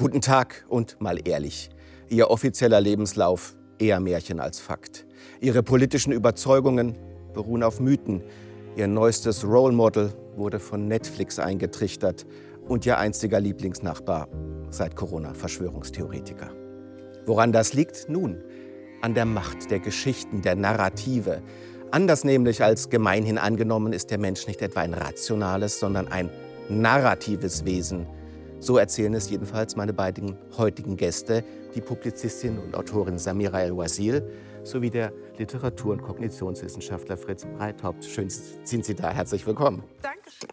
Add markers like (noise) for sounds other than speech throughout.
Guten Tag und mal ehrlich. Ihr offizieller Lebenslauf eher Märchen als Fakt. Ihre politischen Überzeugungen beruhen auf Mythen. Ihr neuestes Role Model wurde von Netflix eingetrichtert und ihr einziger Lieblingsnachbar seit Corona Verschwörungstheoretiker. Woran das liegt? Nun, an der Macht der Geschichten, der Narrative. Anders nämlich als gemeinhin angenommen ist der Mensch nicht etwa ein rationales, sondern ein narratives Wesen. So erzählen es jedenfalls meine beiden heutigen Gäste, die Publizistin und Autorin Samira El-Wazil sowie der Literatur- und Kognitionswissenschaftler Fritz Breithaupt. Schön sind Sie da. Herzlich willkommen. Dankeschön.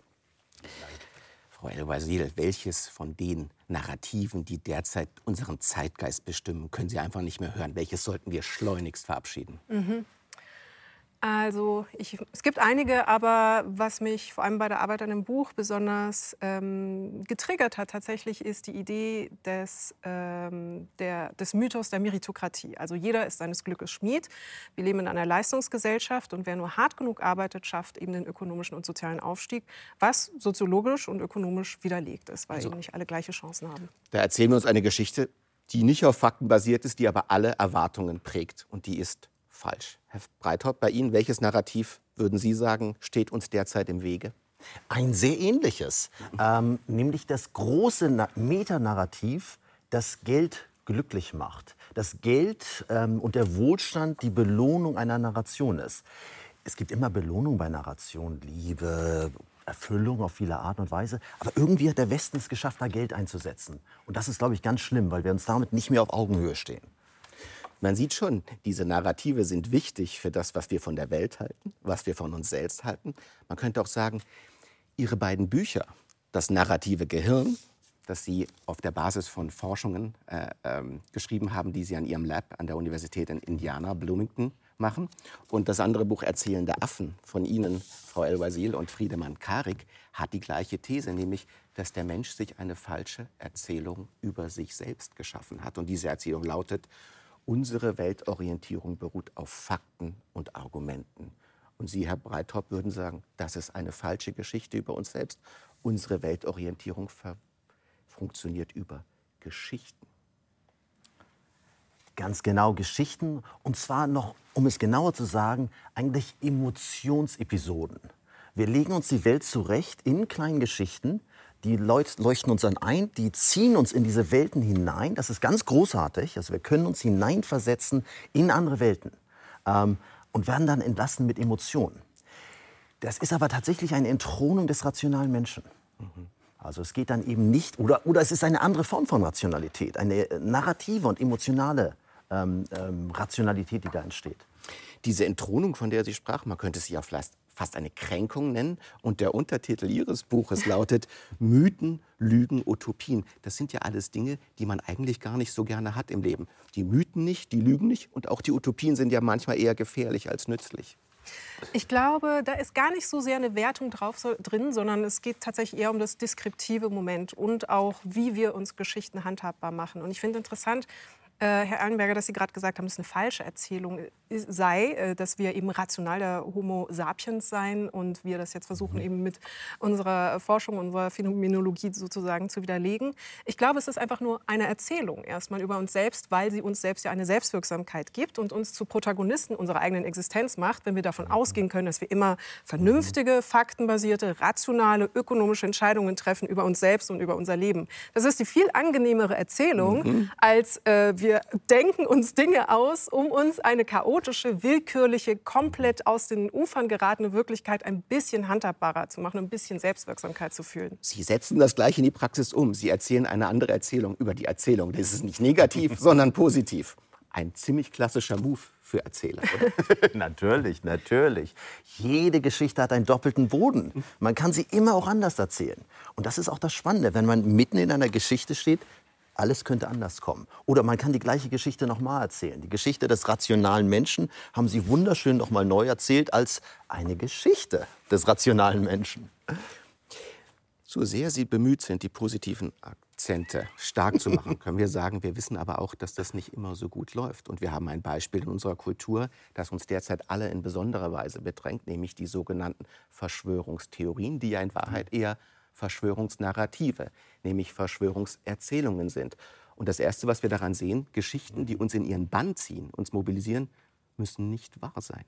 Frau El-Wazil, welches von den Narrativen, die derzeit unseren Zeitgeist bestimmen, können Sie einfach nicht mehr hören? Welches sollten wir schleunigst verabschieden? Mhm. Also ich, es gibt einige, aber was mich vor allem bei der Arbeit an dem Buch besonders ähm, getriggert hat, tatsächlich ist die Idee des, ähm, der, des Mythos der Meritokratie. Also jeder ist seines Glückes Schmied. Wir leben in einer Leistungsgesellschaft und wer nur hart genug arbeitet, schafft eben den ökonomischen und sozialen Aufstieg, was soziologisch und ökonomisch widerlegt ist, weil also, eben nicht alle gleiche Chancen haben. Da erzählen wir uns eine Geschichte, die nicht auf Fakten basiert ist, die aber alle Erwartungen prägt und die ist falsch. Herr Breithaupt, bei Ihnen, welches Narrativ, würden Sie sagen, steht uns derzeit im Wege? Ein sehr ähnliches, ähm, nämlich das große Na Metanarrativ, das Geld glücklich macht. Das Geld ähm, und der Wohlstand die Belohnung einer Narration ist. Es gibt immer Belohnung bei Narration, Liebe, Erfüllung auf viele Art und Weise. Aber irgendwie hat der Westen es geschafft, da Geld einzusetzen. Und das ist, glaube ich, ganz schlimm, weil wir uns damit nicht mehr auf Augenhöhe stehen. Man sieht schon, diese Narrative sind wichtig für das, was wir von der Welt halten, was wir von uns selbst halten. Man könnte auch sagen, Ihre beiden Bücher, das narrative Gehirn, das Sie auf der Basis von Forschungen äh, ähm, geschrieben haben, die Sie an Ihrem Lab an der Universität in Indiana, Bloomington, machen. Und das andere Buch Erzählende Affen von Ihnen, Frau El-Wazil und Friedemann Karik, hat die gleiche These, nämlich, dass der Mensch sich eine falsche Erzählung über sich selbst geschaffen hat. Und diese Erzählung lautet, Unsere Weltorientierung beruht auf Fakten und Argumenten. Und Sie, Herr Breithaupt, würden sagen, das ist eine falsche Geschichte über uns selbst. Unsere Weltorientierung funktioniert über Geschichten. Ganz genau Geschichten. Und zwar noch, um es genauer zu sagen, eigentlich Emotionsepisoden. Wir legen uns die Welt zurecht in kleinen Geschichten, die leuchten uns dann ein, die ziehen uns in diese Welten hinein. Das ist ganz großartig. Also wir können uns hineinversetzen in andere Welten ähm, und werden dann entlassen mit Emotionen. Das ist aber tatsächlich eine Entthronung des rationalen Menschen. Mhm. Also es geht dann eben nicht, oder, oder es ist eine andere Form von Rationalität, eine narrative und emotionale ähm, ähm, Rationalität, die da entsteht. Diese Entthronung, von der Sie sprachen, man könnte sie ja vielleicht fast eine Kränkung nennen. Und der Untertitel Ihres Buches lautet Mythen, Lügen, Utopien. Das sind ja alles Dinge, die man eigentlich gar nicht so gerne hat im Leben. Die Mythen nicht, die Lügen nicht und auch die Utopien sind ja manchmal eher gefährlich als nützlich. Ich glaube, da ist gar nicht so sehr eine Wertung drauf so, drin, sondern es geht tatsächlich eher um das deskriptive Moment und auch, wie wir uns Geschichten handhabbar machen. Und ich finde interessant, Herr Erlenberger, dass Sie gerade gesagt haben, dass es eine falsche Erzählung sei, äh, dass wir eben rational der Homo sapiens seien und wir das jetzt versuchen, mhm. eben mit unserer Forschung, unserer Phänomenologie sozusagen zu widerlegen. Ich glaube, es ist einfach nur eine Erzählung erstmal über uns selbst, weil sie uns selbst ja eine Selbstwirksamkeit gibt und uns zu Protagonisten unserer eigenen Existenz macht, wenn wir davon mhm. ausgehen können, dass wir immer vernünftige, faktenbasierte, rationale, ökonomische Entscheidungen treffen über uns selbst und über unser Leben. Das ist die viel angenehmere Erzählung, mhm. als äh, wir wir denken uns Dinge aus, um uns eine chaotische, willkürliche, komplett aus den Ufern geratene Wirklichkeit ein bisschen handhabbarer zu machen, ein bisschen Selbstwirksamkeit zu fühlen. Sie setzen das gleich in die Praxis um. Sie erzählen eine andere Erzählung über die Erzählung. Das ist nicht negativ, (laughs) sondern positiv. Ein ziemlich klassischer Move für Erzähler, oder? (laughs) natürlich, natürlich. Jede Geschichte hat einen doppelten Boden. Man kann sie immer auch anders erzählen. Und das ist auch das Spannende, wenn man mitten in einer Geschichte steht, alles könnte anders kommen. Oder man kann die gleiche Geschichte noch mal erzählen. Die Geschichte des rationalen Menschen haben Sie wunderschön noch mal neu erzählt als eine Geschichte des rationalen Menschen. So sehr Sie bemüht sind, die positiven Akzente stark zu machen, (laughs) können wir sagen, wir wissen aber auch, dass das nicht immer so gut läuft. Und wir haben ein Beispiel in unserer Kultur, das uns derzeit alle in besonderer Weise bedrängt, nämlich die sogenannten Verschwörungstheorien, die ja in Wahrheit eher Verschwörungsnarrative, nämlich Verschwörungserzählungen sind. Und das Erste, was wir daran sehen, Geschichten, die uns in ihren Bann ziehen, uns mobilisieren, müssen nicht wahr sein.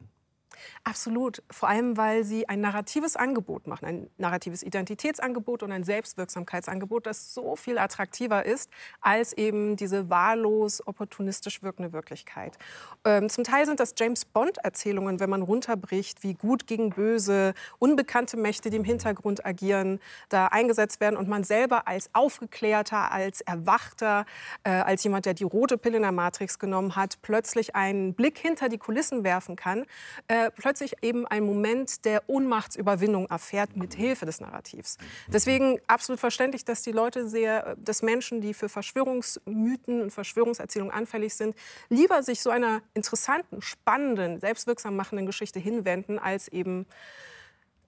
Absolut. Vor allem, weil sie ein narratives Angebot machen, ein narratives Identitätsangebot und ein Selbstwirksamkeitsangebot, das so viel attraktiver ist als eben diese wahllos opportunistisch wirkende Wirklichkeit. Ähm, zum Teil sind das James Bond-Erzählungen, wenn man runterbricht, wie gut gegen böse, unbekannte Mächte, die im Hintergrund agieren, da eingesetzt werden und man selber als Aufgeklärter, als Erwachter, äh, als jemand, der die rote Pille in der Matrix genommen hat, plötzlich einen Blick hinter die Kulissen werfen kann. Äh, plötzlich eben ein Moment der Ohnmachtsüberwindung erfährt mit Hilfe des Narrativs. Deswegen absolut verständlich, dass die Leute sehr, dass Menschen, die für Verschwörungsmythen und Verschwörungserzählungen anfällig sind, lieber sich so einer interessanten, spannenden, selbstwirksam machenden Geschichte hinwenden, als eben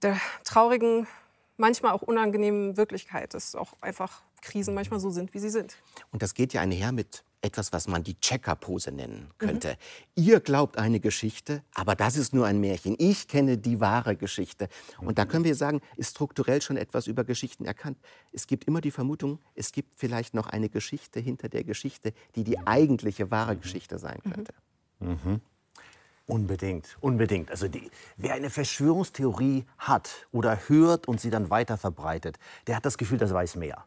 der traurigen, manchmal auch unangenehmen Wirklichkeit, dass auch einfach Krisen manchmal so sind, wie sie sind. Und das geht ja einher mit etwas, was man die Checkerpose nennen könnte. Mhm. Ihr glaubt eine Geschichte, aber das ist nur ein Märchen. Ich kenne die wahre Geschichte. Und da können wir sagen, ist strukturell schon etwas über Geschichten erkannt. Es gibt immer die Vermutung, es gibt vielleicht noch eine Geschichte hinter der Geschichte, die die eigentliche wahre Geschichte sein mhm. könnte. Mhm. Unbedingt, unbedingt. Also die, wer eine Verschwörungstheorie hat oder hört und sie dann weiter verbreitet, der hat das Gefühl, das weiß mehr.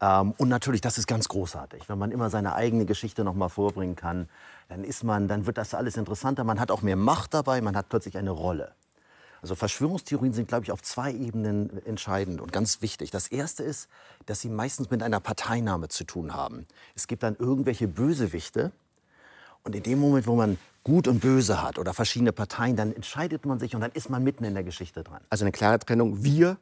Ähm, und natürlich, das ist ganz großartig, wenn man immer seine eigene Geschichte noch mal vorbringen kann. Dann ist man, dann wird das alles interessanter. Man hat auch mehr Macht dabei. Man hat plötzlich eine Rolle. Also Verschwörungstheorien sind, glaube ich, auf zwei Ebenen entscheidend und ganz wichtig. Das erste ist, dass sie meistens mit einer Parteinahme zu tun haben. Es gibt dann irgendwelche Bösewichte und in dem Moment, wo man Gut und Böse hat oder verschiedene Parteien, dann entscheidet man sich und dann ist man mitten in der Geschichte dran. Also eine klare Trennung wir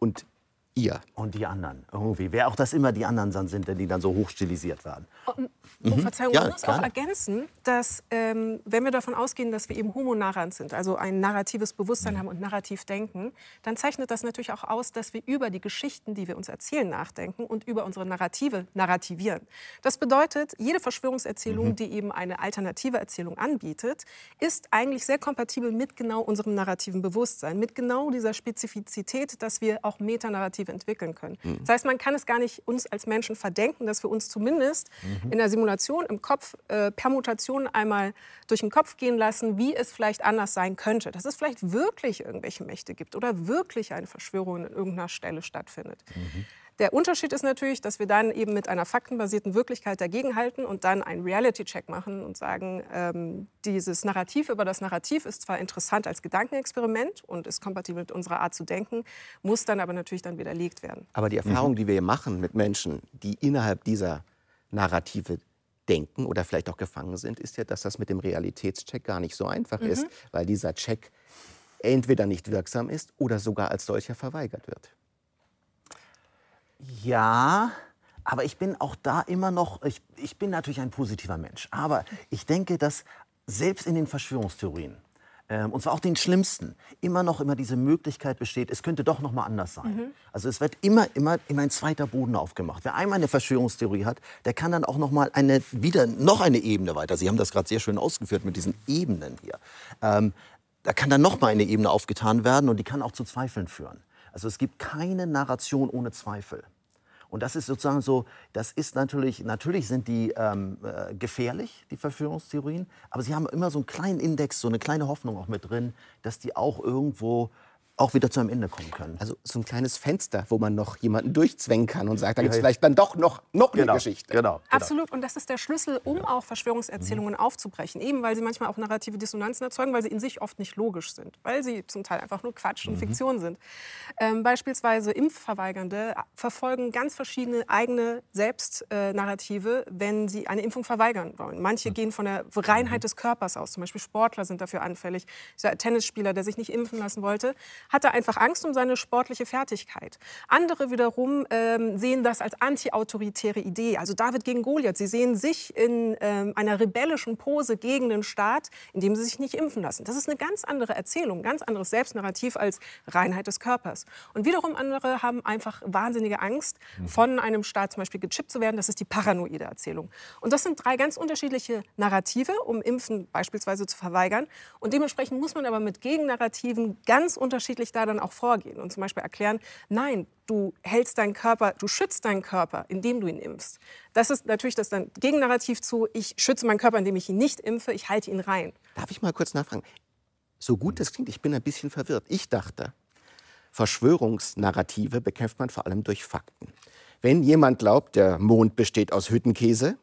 und ihr. Und die anderen, irgendwie. Wer auch das immer die anderen dann sind, die dann so hochstilisiert werden. Und, oh, mhm. Verzeihung, ja, ich muss auch ergänzen, dass ähm, wenn wir davon ausgehen, dass wir eben homonarrant sind, also ein narratives Bewusstsein mhm. haben und narrativ denken, dann zeichnet das natürlich auch aus, dass wir über die Geschichten, die wir uns erzählen, nachdenken und über unsere Narrative narrativieren. Das bedeutet, jede Verschwörungserzählung, mhm. die eben eine alternative Erzählung anbietet, ist eigentlich sehr kompatibel mit genau unserem narrativen Bewusstsein, mit genau dieser Spezifizität, dass wir auch metanarrativ Narrative entwickeln können. Mhm. Das heißt, man kann es gar nicht uns als Menschen verdenken, dass wir uns zumindest mhm. in der Simulation im Kopf äh, Permutationen einmal durch den Kopf gehen lassen, wie es vielleicht anders sein könnte. Dass es vielleicht wirklich irgendwelche Mächte gibt oder wirklich eine Verschwörung an irgendeiner Stelle stattfindet. Mhm. Der Unterschied ist natürlich, dass wir dann eben mit einer faktenbasierten Wirklichkeit dagegenhalten und dann einen Reality-Check machen und sagen, ähm, dieses Narrativ über das Narrativ ist zwar interessant als Gedankenexperiment und ist kompatibel mit unserer Art zu denken, muss dann aber natürlich dann widerlegt werden. Aber die Erfahrung, mhm. die wir hier machen mit Menschen, die innerhalb dieser Narrative denken oder vielleicht auch gefangen sind, ist ja, dass das mit dem Realitätscheck gar nicht so einfach mhm. ist, weil dieser Check entweder nicht wirksam ist oder sogar als solcher verweigert wird. Ja, aber ich bin auch da immer noch, ich, ich bin natürlich ein positiver Mensch, aber ich denke, dass selbst in den Verschwörungstheorien, ähm, und zwar auch den schlimmsten, immer noch immer diese Möglichkeit besteht, es könnte doch noch mal anders sein. Mhm. Also es wird immer, immer, immer ein zweiter Boden aufgemacht. Wer einmal eine Verschwörungstheorie hat, der kann dann auch noch mal eine, wieder noch eine Ebene weiter. Sie haben das gerade sehr schön ausgeführt mit diesen Ebenen hier. Ähm, da kann dann noch mal eine Ebene aufgetan werden und die kann auch zu Zweifeln führen. Also es gibt keine Narration ohne Zweifel. Und das ist sozusagen so, das ist natürlich, natürlich sind die ähm, äh, gefährlich, die Verschwörungstheorien, aber sie haben immer so einen kleinen Index, so eine kleine Hoffnung auch mit drin, dass die auch irgendwo auch wieder zu einem Ende kommen können. Also so ein kleines Fenster, wo man noch jemanden durchzwängen kann und sagt, da gibt es vielleicht dann doch noch, noch genau, eine Geschichte. Genau, genau. Absolut. Und das ist der Schlüssel, um genau. auch Verschwörungserzählungen mhm. aufzubrechen. Eben weil sie manchmal auch narrative Dissonanzen erzeugen, weil sie in sich oft nicht logisch sind. Weil sie zum Teil einfach nur Quatsch und mhm. Fiktion sind. Ähm, beispielsweise Impfverweigernde verfolgen ganz verschiedene eigene Selbstnarrative, wenn sie eine Impfung verweigern wollen. Manche mhm. gehen von der Reinheit mhm. des Körpers aus. Zum Beispiel Sportler sind dafür anfällig. Dieser Tennisspieler, der sich nicht impfen lassen wollte, hat er einfach Angst um seine sportliche Fertigkeit. Andere wiederum ähm, sehen das als antiautoritäre Idee, also David gegen Goliath. Sie sehen sich in ähm, einer rebellischen Pose gegen den Staat, indem sie sich nicht impfen lassen. Das ist eine ganz andere Erzählung, ein ganz anderes Selbstnarrativ als Reinheit des Körpers. Und wiederum andere haben einfach wahnsinnige Angst, mhm. von einem Staat zum Beispiel gechippt zu werden. Das ist die paranoide Erzählung. Und das sind drei ganz unterschiedliche Narrative, um Impfen beispielsweise zu verweigern. Und dementsprechend muss man aber mit Gegennarrativen ganz unterschiedlich unterschiedlich da dann auch vorgehen und zum Beispiel erklären, nein, du hältst deinen Körper, du schützt deinen Körper, indem du ihn impfst. Das ist natürlich das dann Gegennarrativ zu, ich schütze meinen Körper, indem ich ihn nicht impfe, ich halte ihn rein. Darf ich mal kurz nachfragen? So gut das klingt, ich bin ein bisschen verwirrt. Ich dachte, Verschwörungsnarrative bekämpft man vor allem durch Fakten. Wenn jemand glaubt, der Mond besteht aus Hüttenkäse,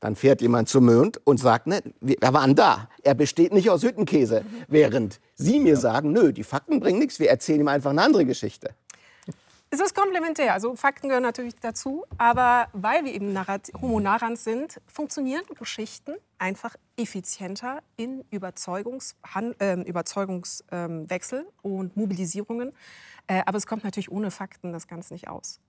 dann fährt jemand zum Mond und sagt, ne, wir waren da. Er besteht nicht aus Hüttenkäse. Während Sie mir sagen, nö, die Fakten bringen nichts, wir erzählen ihm einfach eine andere Geschichte. Es ist komplementär. Also Fakten gehören natürlich dazu. Aber weil wir eben Homo narrans sind, funktionieren Geschichten einfach effizienter in Überzeugungs äh, Überzeugungswechsel ähm, und Mobilisierungen. Äh, aber es kommt natürlich ohne Fakten das Ganze nicht aus.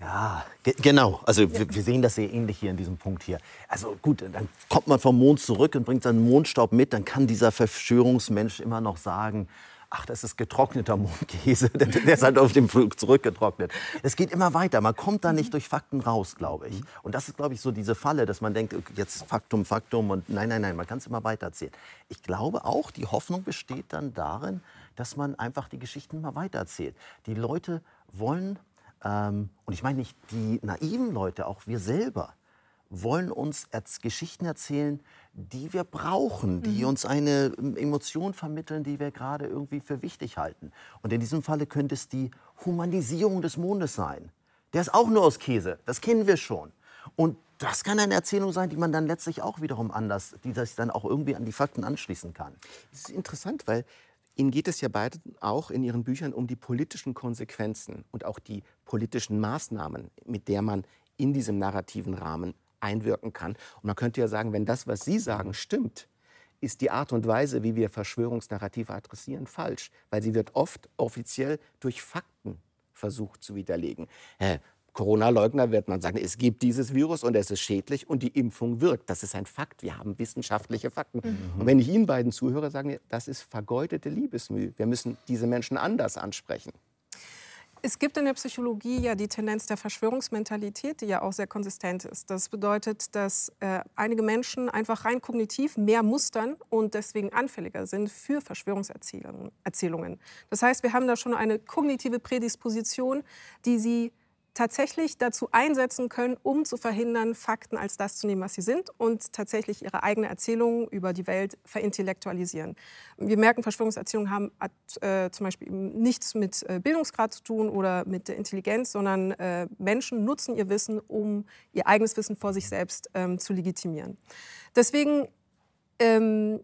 Ja, ge genau. Also ja. wir, wir, sehen das sehr ähnlich hier in diesem Punkt hier. Also gut, dann kommt man vom Mond zurück und bringt seinen Mondstaub mit. Dann kann dieser Verschwörungsmensch immer noch sagen, ach, das ist getrockneter Mondkäse, (laughs) der, der ist halt auf dem Flug zurückgetrocknet. Es geht immer weiter, man kommt da nicht durch Fakten raus, glaube ich. Und das ist, glaube ich, so diese Falle, dass man denkt, jetzt Faktum, Faktum und nein, nein, nein, man kann es immer weiter erzählen. Ich glaube auch, die Hoffnung besteht dann darin, dass man einfach die Geschichten immer weiter erzählt. Die Leute wollen ähm, und ich meine nicht die naiven Leute, auch wir selber wollen uns Geschichten erzählen, die wir brauchen, die mhm. uns eine ähm, Emotion vermitteln, die wir gerade irgendwie für wichtig halten. Und in diesem Falle könnte es die Humanisierung des Mondes sein. Der ist auch nur aus Käse, das kennen wir schon. Und das kann eine Erzählung sein, die man dann letztlich auch wiederum anders, die sich dann auch irgendwie an die Fakten anschließen kann. Das ist interessant, weil Ihnen geht es ja beide auch in Ihren Büchern um die politischen Konsequenzen und auch die politischen Maßnahmen, mit der man in diesem narrativen Rahmen einwirken kann. Und man könnte ja sagen, wenn das, was Sie sagen, stimmt, ist die Art und Weise, wie wir Verschwörungsnarrative adressieren, falsch, weil sie wird oft offiziell durch Fakten versucht zu widerlegen. Äh, Corona-Leugner wird man sagen, es gibt dieses Virus und es ist schädlich und die Impfung wirkt. Das ist ein Fakt. Wir haben wissenschaftliche Fakten. Mhm. Und wenn ich Ihnen beiden zuhöre, sagen wir, das ist vergeudete Liebesmühe. Wir müssen diese Menschen anders ansprechen. Es gibt in der Psychologie ja die Tendenz der Verschwörungsmentalität, die ja auch sehr konsistent ist. Das bedeutet, dass äh, einige Menschen einfach rein kognitiv mehr mustern und deswegen anfälliger sind für Verschwörungserzählungen. Das heißt, wir haben da schon eine kognitive Prädisposition, die sie tatsächlich dazu einsetzen können, um zu verhindern, Fakten als das zu nehmen, was sie sind und tatsächlich ihre eigene Erzählung über die Welt verintellektualisieren. Wir merken, Verschwörungserzählungen haben äh, zum Beispiel nichts mit äh, Bildungsgrad zu tun oder mit der Intelligenz, sondern äh, Menschen nutzen ihr Wissen, um ihr eigenes Wissen vor sich selbst ähm, zu legitimieren. Deswegen ähm,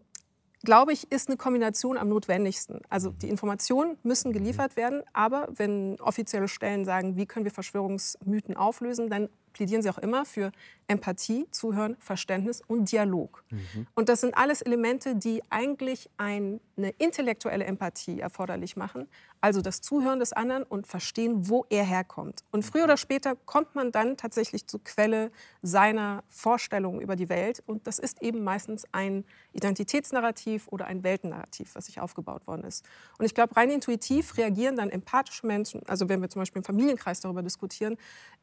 glaube ich, ist eine Kombination am notwendigsten. Also die Informationen müssen geliefert werden, aber wenn offizielle Stellen sagen, wie können wir Verschwörungsmythen auflösen, dann plädieren sie auch immer für Empathie, Zuhören, Verständnis und Dialog. Mhm. Und das sind alles Elemente, die eigentlich eine intellektuelle Empathie erforderlich machen, also das Zuhören des anderen und verstehen, wo er herkommt. Und früher oder später kommt man dann tatsächlich zur Quelle seiner Vorstellungen über die Welt. Und das ist eben meistens ein Identitätsnarrativ oder ein Weltennarrativ, was sich aufgebaut worden ist. Und ich glaube, rein intuitiv reagieren dann empathische Menschen, also wenn wir zum Beispiel im Familienkreis darüber diskutieren,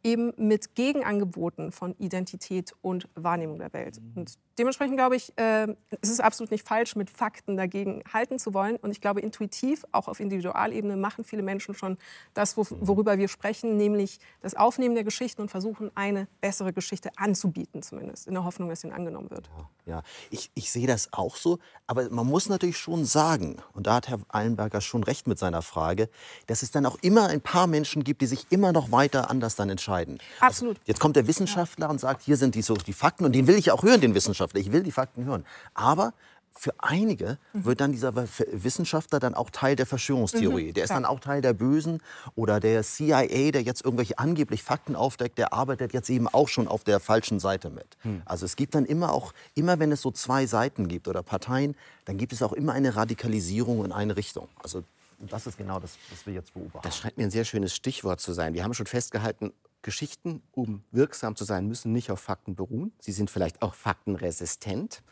eben mit Gegenangeboten von Identität und Wahrnehmung der Welt. Mhm. Und dementsprechend glaube ich, äh, es ist absolut nicht falsch, mit Fakten dagegen halten zu wollen. Und ich glaube, intuitiv, auch auf Individualebene, machen viele Menschen schon das, worüber wir sprechen, nämlich das Aufnehmen der Geschichten und versuchen, eine bessere Geschichte anzubieten, zumindest, in der Hoffnung, dass ihnen angenommen wird. Ja, ja. Ich, ich sehe das auch so. Aber man muss natürlich schon sagen, und da hat Herr Eilenberger schon recht mit seiner Frage, dass es dann auch immer ein paar Menschen gibt, die sich immer noch weiter anders dann entscheiden. Absolut. Also jetzt kommt der Wissenschaftler ja. und sagt, hier sind die, so die Fakten. Und den will ich auch hören, den Wissenschaftler. Ich will die Fakten hören. Aber für einige mhm. wird dann dieser Wissenschaftler dann auch Teil der Verschwörungstheorie. Mhm, der ist dann auch Teil der Bösen oder der CIA, der jetzt irgendwelche angeblich Fakten aufdeckt, der arbeitet jetzt eben auch schon auf der falschen Seite mit. Mhm. Also es gibt dann immer auch, immer wenn es so zwei Seiten gibt oder Parteien, dann gibt es auch immer eine Radikalisierung in eine Richtung. Also das ist genau das, was wir jetzt beobachten. Das scheint mir ein sehr schönes Stichwort zu sein. Wir haben schon festgehalten, Geschichten, um wirksam zu sein, müssen nicht auf Fakten beruhen. Sie sind vielleicht auch faktenresistent,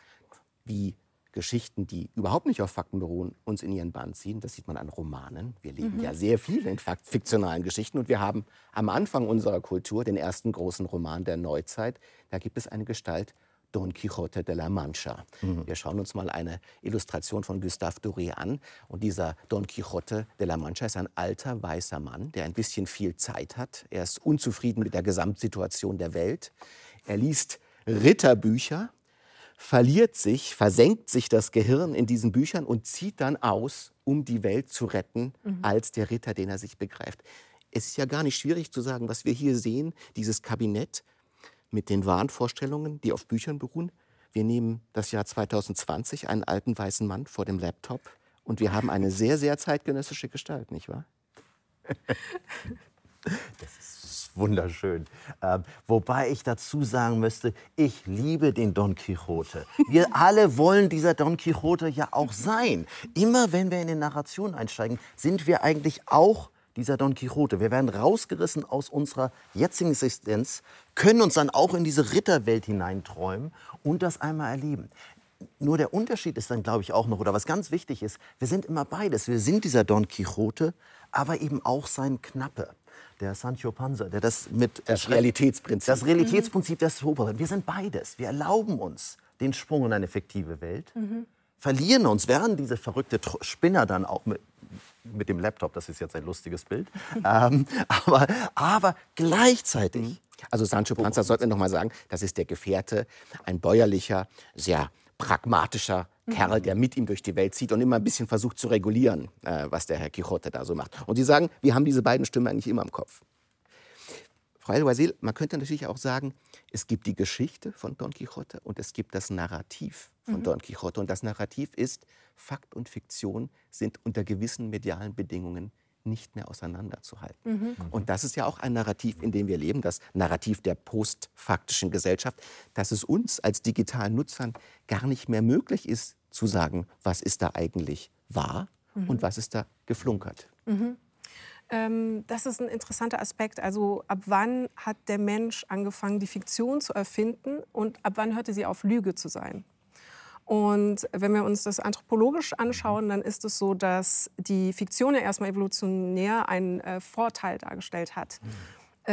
wie Geschichten, die überhaupt nicht auf Fakten beruhen, uns in ihren Band ziehen. Das sieht man an Romanen. Wir leben mhm. ja sehr viel in fiktionalen Geschichten. Und wir haben am Anfang unserer Kultur den ersten großen Roman der Neuzeit. Da gibt es eine Gestalt, Don Quixote de la Mancha. Mhm. Wir schauen uns mal eine Illustration von Gustave Doré an. Und dieser Don Quixote de la Mancha ist ein alter weißer Mann, der ein bisschen viel Zeit hat. Er ist unzufrieden mit der Gesamtsituation der Welt. Er liest Ritterbücher, verliert sich, versenkt sich das Gehirn in diesen Büchern und zieht dann aus, um die Welt zu retten, mhm. als der Ritter, den er sich begreift. Es ist ja gar nicht schwierig zu sagen, was wir hier sehen, dieses Kabinett mit den Wahnvorstellungen, die auf Büchern beruhen. Wir nehmen das Jahr 2020, einen alten weißen Mann vor dem Laptop und wir haben eine sehr, sehr zeitgenössische Gestalt, nicht wahr? (laughs) Das ist wunderschön. Ähm, wobei ich dazu sagen müsste, ich liebe den Don Quixote. Wir (laughs) alle wollen dieser Don Quixote ja auch sein. Immer wenn wir in die Narration einsteigen, sind wir eigentlich auch dieser Don Quixote. Wir werden rausgerissen aus unserer jetzigen Existenz, können uns dann auch in diese Ritterwelt hineinträumen und das einmal erleben. Nur der Unterschied ist dann, glaube ich, auch noch, oder was ganz wichtig ist, wir sind immer beides. Wir sind dieser Don Quixote, aber eben auch sein Knappe der Sancho Panza, der das mit das Realitätsprinzip, das Realitätsprinzip der Sober. Wir sind beides. Wir erlauben uns den Sprung in eine fiktive Welt, mhm. verlieren uns, werden diese verrückte Spinner dann auch mit, mit dem Laptop, das ist jetzt ein lustiges Bild, (laughs) ähm, aber, aber gleichzeitig. Mhm. Also Sancho Panza, sollten wir noch mal sagen, das ist der Gefährte, ein bäuerlicher, sehr pragmatischer mhm. Kerl, der mit ihm durch die Welt zieht und immer ein bisschen versucht zu regulieren, äh, was der Herr Quixote da so macht. Und Sie sagen, wir haben diese beiden Stimmen eigentlich immer im Kopf. Frau El-Wazil, man könnte natürlich auch sagen, es gibt die Geschichte von Don Quixote und es gibt das Narrativ von mhm. Don Quixote. Und das Narrativ ist, Fakt und Fiktion sind unter gewissen medialen Bedingungen nicht mehr auseinanderzuhalten. Mhm. Und das ist ja auch ein Narrativ, in dem wir leben, das Narrativ der postfaktischen Gesellschaft, dass es uns als digitalen Nutzern gar nicht mehr möglich ist zu sagen, was ist da eigentlich wahr mhm. und was ist da geflunkert. Mhm. Ähm, das ist ein interessanter Aspekt. Also ab wann hat der Mensch angefangen, die Fiktion zu erfinden und ab wann hörte sie auf, Lüge zu sein? Und wenn wir uns das anthropologisch anschauen, dann ist es so, dass die Fiktion ja erstmal evolutionär einen äh, Vorteil dargestellt hat. Mhm.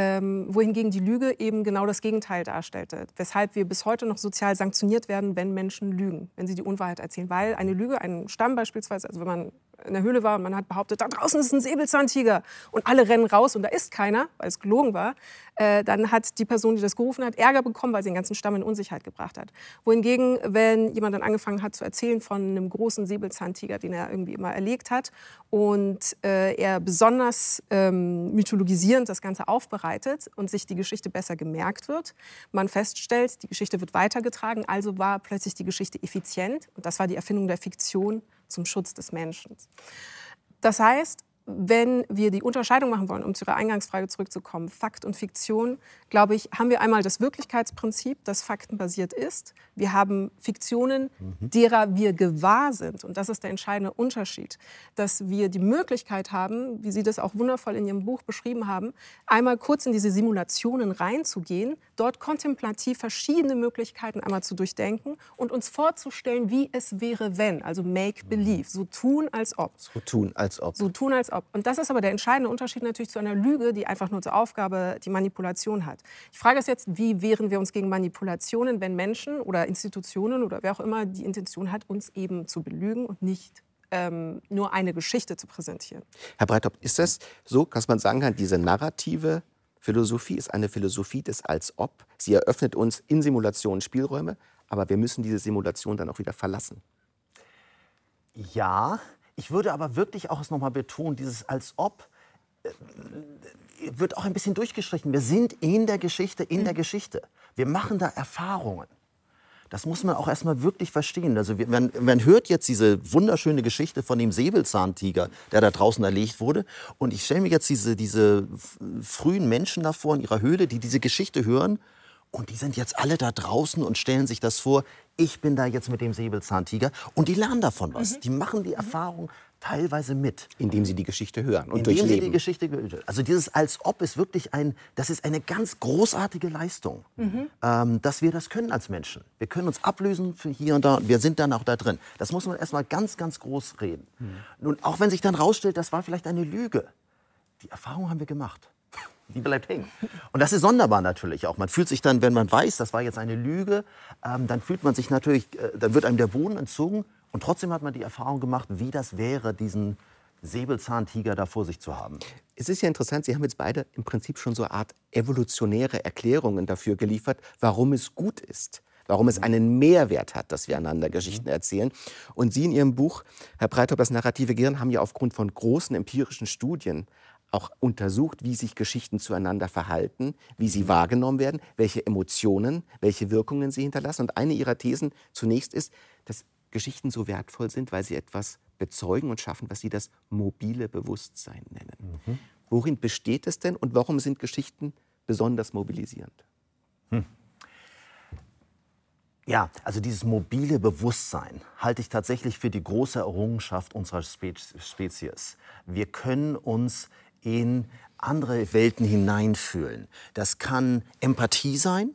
Ähm, wohingegen die Lüge eben genau das Gegenteil darstellte. Weshalb wir bis heute noch sozial sanktioniert werden, wenn Menschen lügen, wenn sie die Unwahrheit erzählen. Weil eine Lüge, ein Stamm beispielsweise, also wenn man in der Höhle war und man hat behauptet, da draußen ist ein Säbelzahntiger und alle rennen raus und da ist keiner, weil es gelogen war, äh, dann hat die Person, die das gerufen hat, Ärger bekommen, weil sie den ganzen Stamm in Unsicherheit gebracht hat. Wohingegen, wenn jemand dann angefangen hat zu erzählen von einem großen Säbelzahntiger, den er irgendwie immer erlegt hat und äh, er besonders ähm, mythologisierend das Ganze aufbereitet und sich die Geschichte besser gemerkt wird, man feststellt, die Geschichte wird weitergetragen, also war plötzlich die Geschichte effizient und das war die Erfindung der Fiktion zum Schutz des Menschen. Das heißt, wenn wir die Unterscheidung machen wollen, um zu Ihrer Eingangsfrage zurückzukommen, Fakt und Fiktion, glaube ich, haben wir einmal das Wirklichkeitsprinzip, das faktenbasiert ist. Wir haben Fiktionen, mhm. derer wir gewahr sind. Und das ist der entscheidende Unterschied, dass wir die Möglichkeit haben, wie Sie das auch wundervoll in Ihrem Buch beschrieben haben, einmal kurz in diese Simulationen reinzugehen, dort kontemplativ verschiedene Möglichkeiten einmal zu durchdenken und uns vorzustellen, wie es wäre, wenn. Also make believe, so tun als ob. So tun als ob. So tun als ob ob. Und das ist aber der entscheidende Unterschied natürlich zu einer Lüge, die einfach nur zur Aufgabe die Manipulation hat. Ich frage es jetzt, wie wehren wir uns gegen Manipulationen, wenn Menschen oder Institutionen oder wer auch immer die Intention hat, uns eben zu belügen und nicht ähm, nur eine Geschichte zu präsentieren. Herr Breithaupt, ist das so, dass man sagen kann, diese narrative Philosophie ist eine Philosophie des Als-Ob? Sie eröffnet uns in Simulationen Spielräume, aber wir müssen diese Simulation dann auch wieder verlassen. Ja, ich würde aber wirklich auch es nochmal betonen, dieses als ob äh, wird auch ein bisschen durchgestrichen. Wir sind in der Geschichte, in der Geschichte. Wir machen da Erfahrungen. Das muss man auch erstmal wirklich verstehen. Also man, man, hört jetzt diese wunderschöne Geschichte von dem Säbelzahntiger, der da draußen erlegt wurde. Und ich stelle mir jetzt diese, diese frühen Menschen davor in ihrer Höhle, die diese Geschichte hören. Und die sind jetzt alle da draußen und stellen sich das vor ich bin da jetzt mit dem Säbelzahntiger und die lernen davon was. Mhm. Die machen die Erfahrung teilweise mit. Indem sie die Geschichte hören und Indem durchleben. sie die Geschichte Also dieses als ob ist wirklich ein, das ist eine ganz großartige Leistung, mhm. ähm, dass wir das können als Menschen. Wir können uns ablösen für hier und da, wir sind dann auch da drin. Das muss man erstmal ganz, ganz groß reden. Mhm. Nun, auch wenn sich dann rausstellt, das war vielleicht eine Lüge. Die Erfahrung haben wir gemacht. Die bleibt hängen. Und das ist sonderbar natürlich auch. Man fühlt sich dann, wenn man weiß, das war jetzt eine Lüge, ähm, dann fühlt man sich natürlich, äh, dann wird einem der Boden entzogen und trotzdem hat man die Erfahrung gemacht, wie das wäre, diesen Säbelzahntiger da vor sich zu haben. Es ist ja interessant, Sie haben jetzt beide im Prinzip schon so eine Art evolutionäre Erklärungen dafür geliefert, warum es gut ist, warum es einen Mehrwert hat, dass wir einander Geschichten erzählen. Und Sie in Ihrem Buch, Herr Breithaupt, das narrative Gehirn, haben ja aufgrund von großen empirischen Studien auch untersucht, wie sich Geschichten zueinander verhalten, wie sie wahrgenommen werden, welche Emotionen, welche Wirkungen sie hinterlassen. Und eine ihrer Thesen zunächst ist, dass Geschichten so wertvoll sind, weil sie etwas bezeugen und schaffen, was sie das mobile Bewusstsein nennen. Mhm. Worin besteht es denn und warum sind Geschichten besonders mobilisierend? Hm. Ja, also dieses mobile Bewusstsein halte ich tatsächlich für die große Errungenschaft unserer Spezies. Wir können uns in andere Welten hineinfühlen. Das kann Empathie sein,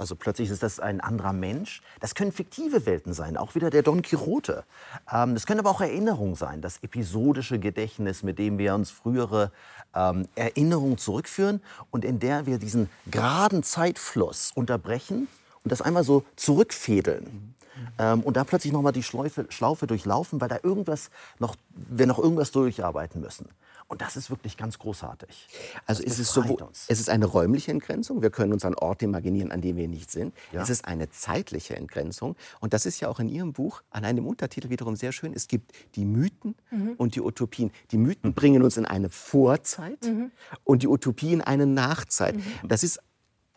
also plötzlich ist das ein anderer Mensch. Das können fiktive Welten sein, auch wieder der Don Quixote. Ähm, das können aber auch Erinnerungen sein, das episodische Gedächtnis, mit dem wir uns frühere ähm, Erinnerungen zurückführen und in der wir diesen geraden Zeitfluss unterbrechen und das einmal so zurückfädeln. Ähm, und da plötzlich nochmal die Schlaufe, Schlaufe durchlaufen, weil da irgendwas noch, wir noch irgendwas durcharbeiten müssen. Und das ist wirklich ganz großartig. Also ist es, sowohl, es ist eine räumliche Entgrenzung. Wir können uns an Orte imaginieren, an denen wir nicht sind. Ja. Es ist eine zeitliche Entgrenzung. Und das ist ja auch in Ihrem Buch an einem Untertitel wiederum sehr schön. Es gibt die Mythen mhm. und die Utopien. Die Mythen bringen uns in eine Vorzeit mhm. und die Utopien eine Nachzeit. Mhm. Das ist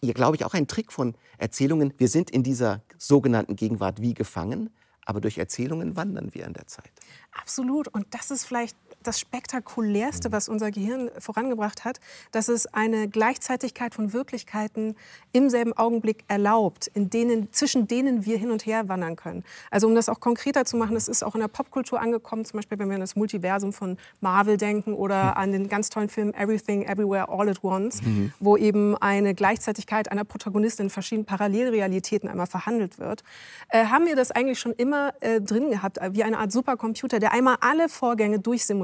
ja, glaube ich, auch ein Trick von Erzählungen. Wir sind in dieser sogenannten Gegenwart wie gefangen, aber durch Erzählungen wandern wir in der Zeit. Absolut. Und das ist vielleicht das Spektakulärste, was unser Gehirn vorangebracht hat, dass es eine Gleichzeitigkeit von Wirklichkeiten im selben Augenblick erlaubt, in denen, zwischen denen wir hin und her wandern können. Also um das auch konkreter zu machen, das ist auch in der Popkultur angekommen, zum Beispiel wenn wir an das Multiversum von Marvel denken oder hm. an den ganz tollen Film Everything, Everywhere, All at Once, mhm. wo eben eine Gleichzeitigkeit einer Protagonistin in verschiedenen Parallelrealitäten einmal verhandelt wird, äh, haben wir das eigentlich schon immer äh, drin gehabt, wie eine Art Supercomputer, der einmal alle Vorgänge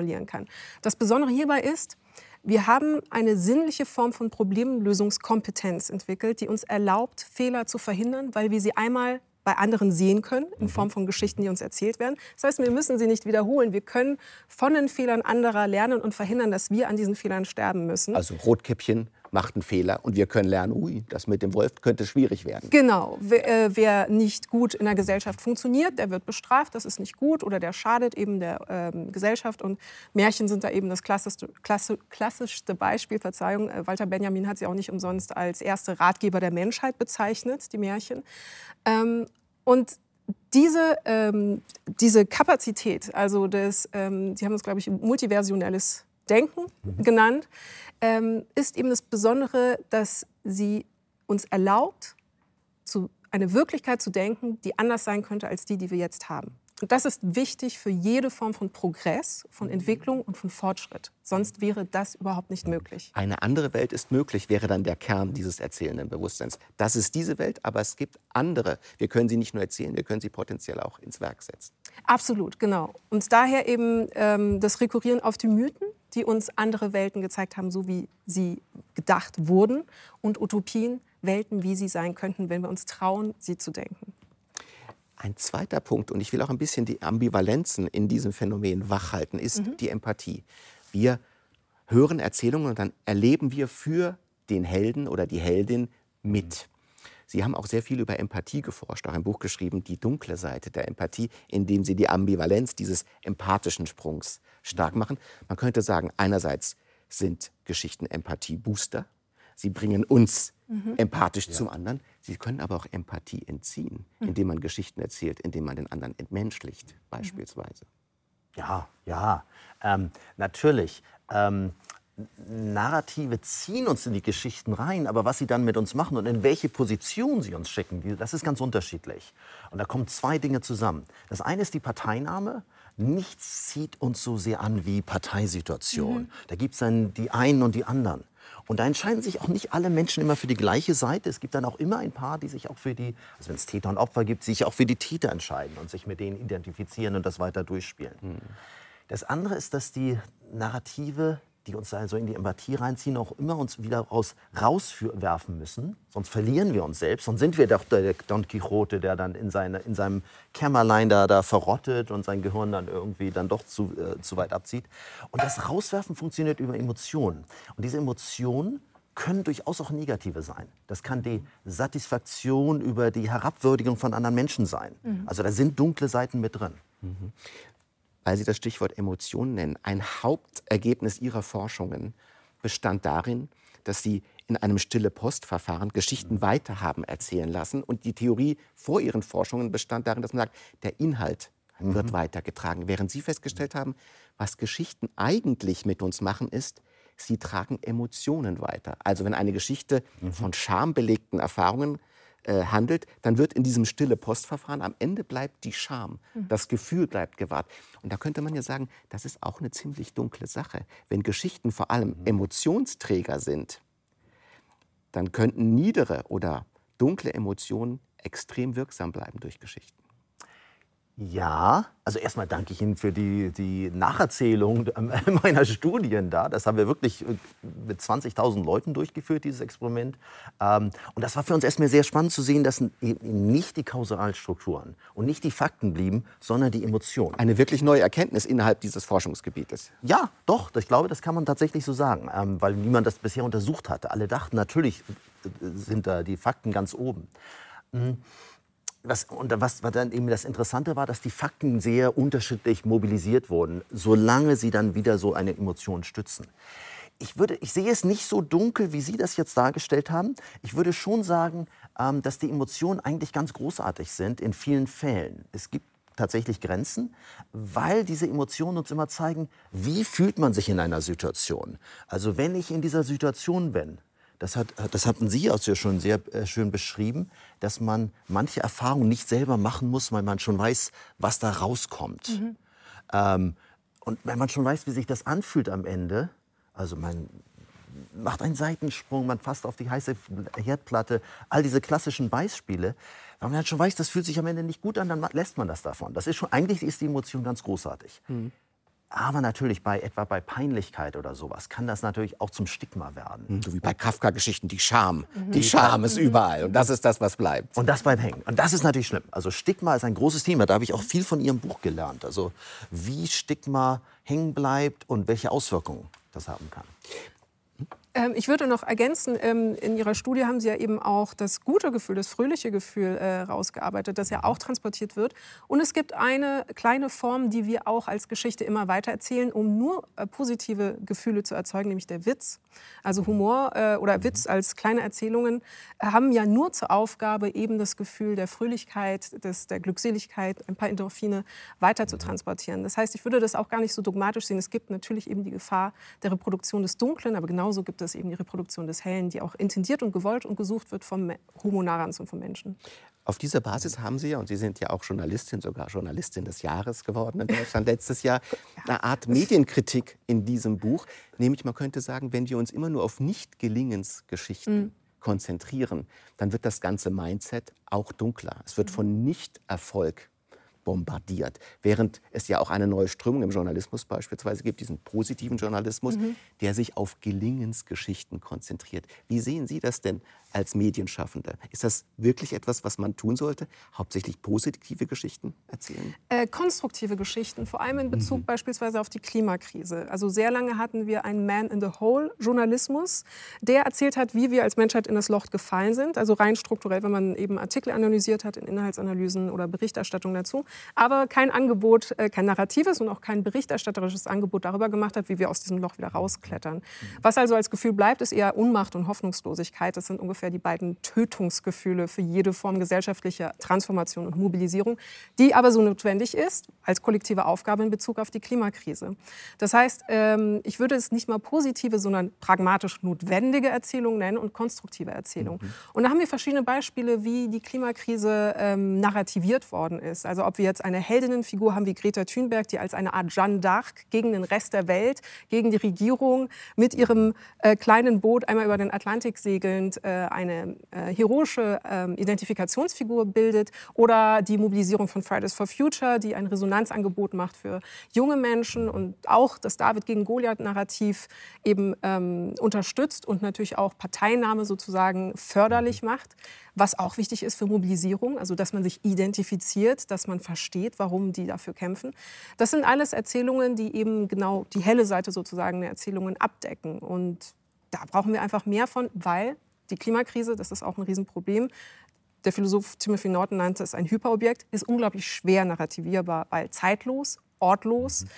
durchsimulieren kann. Das Besondere hierbei ist, wir haben eine sinnliche Form von Problemlösungskompetenz entwickelt, die uns erlaubt, Fehler zu verhindern, weil wir sie einmal bei anderen sehen können, in mhm. Form von Geschichten, die uns erzählt werden. Das heißt, wir müssen sie nicht wiederholen. Wir können von den Fehlern anderer lernen und verhindern, dass wir an diesen Fehlern sterben müssen. Also Rotkäppchen macht einen Fehler und wir können lernen, ui, das mit dem Wolf könnte schwierig werden. Genau. Wer, äh, wer nicht gut in der Gesellschaft funktioniert, der wird bestraft, das ist nicht gut oder der schadet eben der ähm, Gesellschaft. Und Märchen sind da eben das klassischste, klassischste Beispiel. Verzeihung, äh, Walter Benjamin hat sie auch nicht umsonst als erste Ratgeber der Menschheit bezeichnet, die Märchen. Ähm, und diese, ähm, diese Kapazität, also das, ähm, Sie haben es, glaube ich, multiversionelles Denken mhm. genannt, ähm, ist eben das Besondere, dass sie uns erlaubt, zu, eine Wirklichkeit zu denken, die anders sein könnte als die, die wir jetzt haben. Und das ist wichtig für jede Form von Progress, von Entwicklung und von Fortschritt. Sonst wäre das überhaupt nicht möglich. Eine andere Welt ist möglich, wäre dann der Kern dieses erzählenden Bewusstseins. Das ist diese Welt, aber es gibt andere. Wir können sie nicht nur erzählen, wir können sie potenziell auch ins Werk setzen. Absolut, genau. Und daher eben ähm, das Rekurrieren auf die Mythen, die uns andere Welten gezeigt haben, so wie sie gedacht wurden, und Utopien, Welten, wie sie sein könnten, wenn wir uns trauen, sie zu denken. Ein zweiter Punkt, und ich will auch ein bisschen die Ambivalenzen in diesem Phänomen wachhalten, ist mhm. die Empathie. Wir hören Erzählungen und dann erleben wir für den Helden oder die Heldin mit. Sie haben auch sehr viel über Empathie geforscht, auch ein Buch geschrieben, Die dunkle Seite der Empathie, in dem Sie die Ambivalenz dieses empathischen Sprungs stark machen. Man könnte sagen, einerseits sind Geschichten Empathie-Booster. Sie bringen uns mhm. empathisch ja. zum anderen. Sie können aber auch Empathie entziehen, mhm. indem man Geschichten erzählt, indem man den anderen entmenschlicht, beispielsweise. Ja, ja, ähm, natürlich. Ähm, Narrative ziehen uns in die Geschichten rein, aber was sie dann mit uns machen und in welche Position sie uns schicken, das ist ganz unterschiedlich. Und da kommen zwei Dinge zusammen. Das eine ist die Parteinahme. Nichts zieht uns so sehr an wie Parteisituation. Mhm. Da gibt es dann die einen und die anderen. Und da entscheiden sich auch nicht alle Menschen immer für die gleiche Seite. Es gibt dann auch immer ein paar, die sich auch für die, also wenn es Täter und Opfer gibt, sich auch für die Täter entscheiden und sich mit denen identifizieren und das weiter durchspielen. Mhm. Das andere ist, dass die Narrative die uns also in die Empathie reinziehen, auch immer uns wieder raus, rauswerfen müssen. Sonst verlieren wir uns selbst. Sonst sind wir doch der Don Quixote, der dann in, seine, in seinem Kämmerlein da, da verrottet und sein Gehirn dann irgendwie dann doch zu, äh, zu weit abzieht. Und das Rauswerfen funktioniert über Emotionen. Und diese Emotionen können durchaus auch negative sein. Das kann die Satisfaktion über die Herabwürdigung von anderen Menschen sein. Mhm. Also da sind dunkle Seiten mit drin. Mhm. Weil Sie das Stichwort Emotionen nennen. Ein Hauptergebnis Ihrer Forschungen bestand darin, dass Sie in einem stille Postverfahren Geschichten mhm. weiter haben erzählen lassen. Und die Theorie vor Ihren Forschungen bestand darin, dass man sagt, der Inhalt wird mhm. weitergetragen. Während Sie festgestellt haben, was Geschichten eigentlich mit uns machen, ist, sie tragen Emotionen weiter. Also wenn eine Geschichte mhm. von schambelegten Erfahrungen äh, handelt, dann wird in diesem stille Postverfahren am Ende bleibt die Scham, mhm. das Gefühl bleibt gewahrt. Und da könnte man ja sagen, das ist auch eine ziemlich dunkle Sache. Wenn Geschichten vor allem mhm. Emotionsträger sind, dann könnten niedere oder dunkle Emotionen extrem wirksam bleiben durch Geschichten. Ja, also erstmal danke ich Ihnen für die, die Nacherzählung (laughs) meiner Studien da. Das haben wir wirklich äh, mit 20.000 Leuten durchgeführt, dieses Experiment. Ähm, und das war für uns erstmal sehr spannend zu sehen, dass eben nicht die Kausalstrukturen und nicht die Fakten blieben, sondern die Emotionen. Eine wirklich neue Erkenntnis innerhalb dieses Forschungsgebietes. Ja, doch, ich glaube, das kann man tatsächlich so sagen, ähm, weil niemand das bisher untersucht hatte. Alle dachten, natürlich äh, sind da die Fakten ganz oben. Was, und was, was dann eben das Interessante war, dass die Fakten sehr unterschiedlich mobilisiert wurden, solange sie dann wieder so eine Emotion stützen. Ich, würde, ich sehe es nicht so dunkel, wie Sie das jetzt dargestellt haben. Ich würde schon sagen, ähm, dass die Emotionen eigentlich ganz großartig sind in vielen Fällen. Es gibt tatsächlich Grenzen, weil diese Emotionen uns immer zeigen, wie fühlt man sich in einer Situation. Also wenn ich in dieser Situation bin, das, hat, das hatten Sie auch schon sehr äh, schön beschrieben, dass man manche Erfahrungen nicht selber machen muss, weil man schon weiß, was da rauskommt. Mhm. Ähm, und wenn man schon weiß, wie sich das anfühlt am Ende, also man macht einen Seitensprung, man fasst auf die heiße Herdplatte, all diese klassischen Beispiele, wenn man dann schon weiß, das fühlt sich am Ende nicht gut an, dann lässt man das davon. Das ist schon, eigentlich ist die Emotion ganz großartig. Mhm. Aber natürlich bei etwa bei Peinlichkeit oder sowas kann das natürlich auch zum Stigma werden. Mhm, so wie bei Kafka-Geschichten, die Scham. Mhm. Die Scham ist überall und das ist das, was bleibt. Und das bleibt hängen. Und das ist natürlich schlimm. Also Stigma ist ein großes Thema. Da habe ich auch viel von Ihrem Buch gelernt. Also wie Stigma hängen bleibt und welche Auswirkungen das haben kann. Ähm, ich würde noch ergänzen, ähm, in Ihrer Studie haben Sie ja eben auch das gute Gefühl, das fröhliche Gefühl äh, rausgearbeitet, das ja auch transportiert wird. Und es gibt eine kleine Form, die wir auch als Geschichte immer weiter erzählen, um nur äh, positive Gefühle zu erzeugen, nämlich der Witz. Also Humor äh, oder Witz als kleine Erzählungen haben ja nur zur Aufgabe, eben das Gefühl der Fröhlichkeit, des, der Glückseligkeit, ein paar Endorphine weiter zu transportieren. Das heißt, ich würde das auch gar nicht so dogmatisch sehen. Es gibt natürlich eben die Gefahr der Reproduktion des Dunklen, aber genauso gibt es eben die Reproduktion des Hellen, die auch intendiert und gewollt und gesucht wird vom Homo narans und vom Menschen. Auf dieser Basis haben Sie ja, und Sie sind ja auch Journalistin, sogar Journalistin des Jahres geworden in Deutschland letztes Jahr, (laughs) eine Art Medienkritik in diesem Buch. Nämlich, man könnte sagen, wenn wir uns immer nur auf Nicht-Gelingensgeschichten mhm. konzentrieren, dann wird das ganze Mindset auch dunkler. Es wird von Nicht-Erfolg bombardiert. Während es ja auch eine neue Strömung im Journalismus beispielsweise gibt, diesen positiven Journalismus, mhm. der sich auf Gelingensgeschichten konzentriert. Wie sehen Sie das denn als Medienschaffende? Ist das wirklich etwas, was man tun sollte? Hauptsächlich positive Geschichten erzählen? Äh, konstruktive Geschichten, vor allem in Bezug mhm. beispielsweise auf die Klimakrise. Also sehr lange hatten wir einen Man-in-the-Hole-Journalismus, der erzählt hat, wie wir als Menschheit in das Loch gefallen sind. Also rein strukturell, wenn man eben Artikel analysiert hat in Inhaltsanalysen oder Berichterstattung dazu. Aber kein Angebot, äh, kein narratives und auch kein berichterstatterisches Angebot darüber gemacht hat, wie wir aus diesem Loch wieder rausklettern. Mhm. Was also als Gefühl bleibt, ist eher Unmacht und Hoffnungslosigkeit. Das sind ungefähr ungefähr die beiden Tötungsgefühle für jede Form gesellschaftlicher Transformation und Mobilisierung, die aber so notwendig ist als kollektive Aufgabe in Bezug auf die Klimakrise. Das heißt, ähm, ich würde es nicht mal positive, sondern pragmatisch notwendige Erzählung nennen und konstruktive Erzählung. Mhm. Und da haben wir verschiedene Beispiele, wie die Klimakrise ähm, narrativiert worden ist. Also ob wir jetzt eine Heldinnenfigur haben wie Greta Thunberg, die als eine Art Jeanne d'Arc gegen den Rest der Welt, gegen die Regierung mit ihrem äh, kleinen Boot einmal über den Atlantik segelnd äh, eine äh, heroische äh, Identifikationsfigur bildet oder die Mobilisierung von Fridays for Future, die ein Resonanzangebot macht für junge Menschen und auch das David gegen Goliath-Narrativ eben ähm, unterstützt und natürlich auch Parteinahme sozusagen förderlich macht was auch wichtig ist für Mobilisierung, also dass man sich identifiziert, dass man versteht, warum die dafür kämpfen. Das sind alles Erzählungen, die eben genau die helle Seite sozusagen der Erzählungen abdecken. Und da brauchen wir einfach mehr von, weil die Klimakrise, das ist auch ein Riesenproblem, der Philosoph Timothy Norton nannte es ein Hyperobjekt, ist unglaublich schwer narrativierbar, weil zeitlos, ortlos, mhm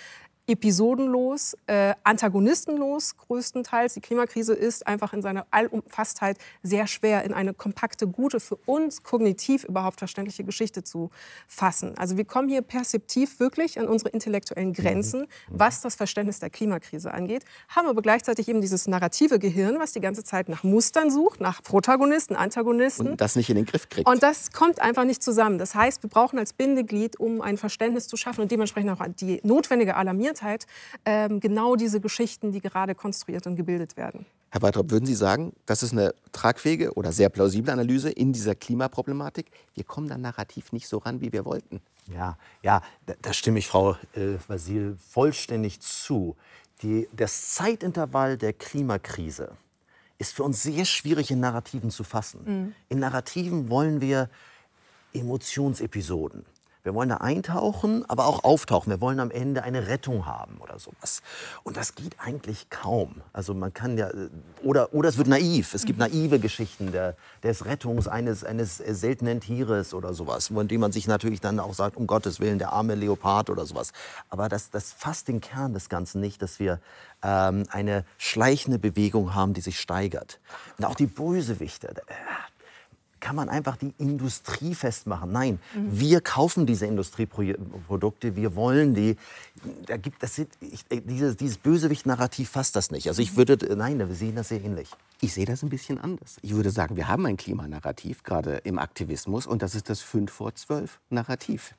episodenlos, äh, antagonistenlos größtenteils. Die Klimakrise ist einfach in seiner Allumfasstheit sehr schwer in eine kompakte, gute, für uns kognitiv überhaupt verständliche Geschichte zu fassen. Also wir kommen hier perzeptiv wirklich an unsere intellektuellen Grenzen, mhm. was das Verständnis der Klimakrise angeht, haben aber gleichzeitig eben dieses narrative Gehirn, was die ganze Zeit nach Mustern sucht, nach Protagonisten, Antagonisten. Und das nicht in den Griff kriegt. Und das kommt einfach nicht zusammen. Das heißt, wir brauchen als Bindeglied, um ein Verständnis zu schaffen und dementsprechend auch die notwendige Alarmierung Kindheit ähm, genau diese Geschichten, die gerade konstruiert und gebildet werden. Herr Weitrop, würden Sie sagen, das ist eine tragfähige oder sehr plausible Analyse in dieser Klimaproblematik? Wir kommen da narrativ nicht so ran, wie wir wollten. Ja, ja da, da stimme ich Frau äh, Vasil vollständig zu. Die, das Zeitintervall der Klimakrise ist für uns sehr schwierig in Narrativen zu fassen. Mhm. In Narrativen wollen wir Emotionsepisoden. Wir wollen da eintauchen, aber auch auftauchen. Wir wollen am Ende eine Rettung haben oder sowas. Und das geht eigentlich kaum. Also man kann ja, oder, oder es wird naiv. Es gibt naive Geschichten der, des Rettungs eines, eines seltenen Tieres oder sowas, von dem man sich natürlich dann auch sagt, um Gottes Willen, der arme Leopard oder sowas. Aber das, das fasst den Kern des Ganzen nicht, dass wir ähm, eine schleichende Bewegung haben, die sich steigert. Und auch die Bösewichte, äh, kann man einfach die Industrie festmachen. Nein, mhm. wir kaufen diese Industrieprodukte, wir wollen die. Da gibt das ich, dieses, dieses Bösewicht-Narrativ fasst das nicht. Also ich würde, nein, wir sehen das sehr ähnlich. Ich sehe das ein bisschen anders. Ich würde sagen, wir haben ein Klimanarrativ, gerade im Aktivismus, und das ist das 5 vor 12 Narrativ.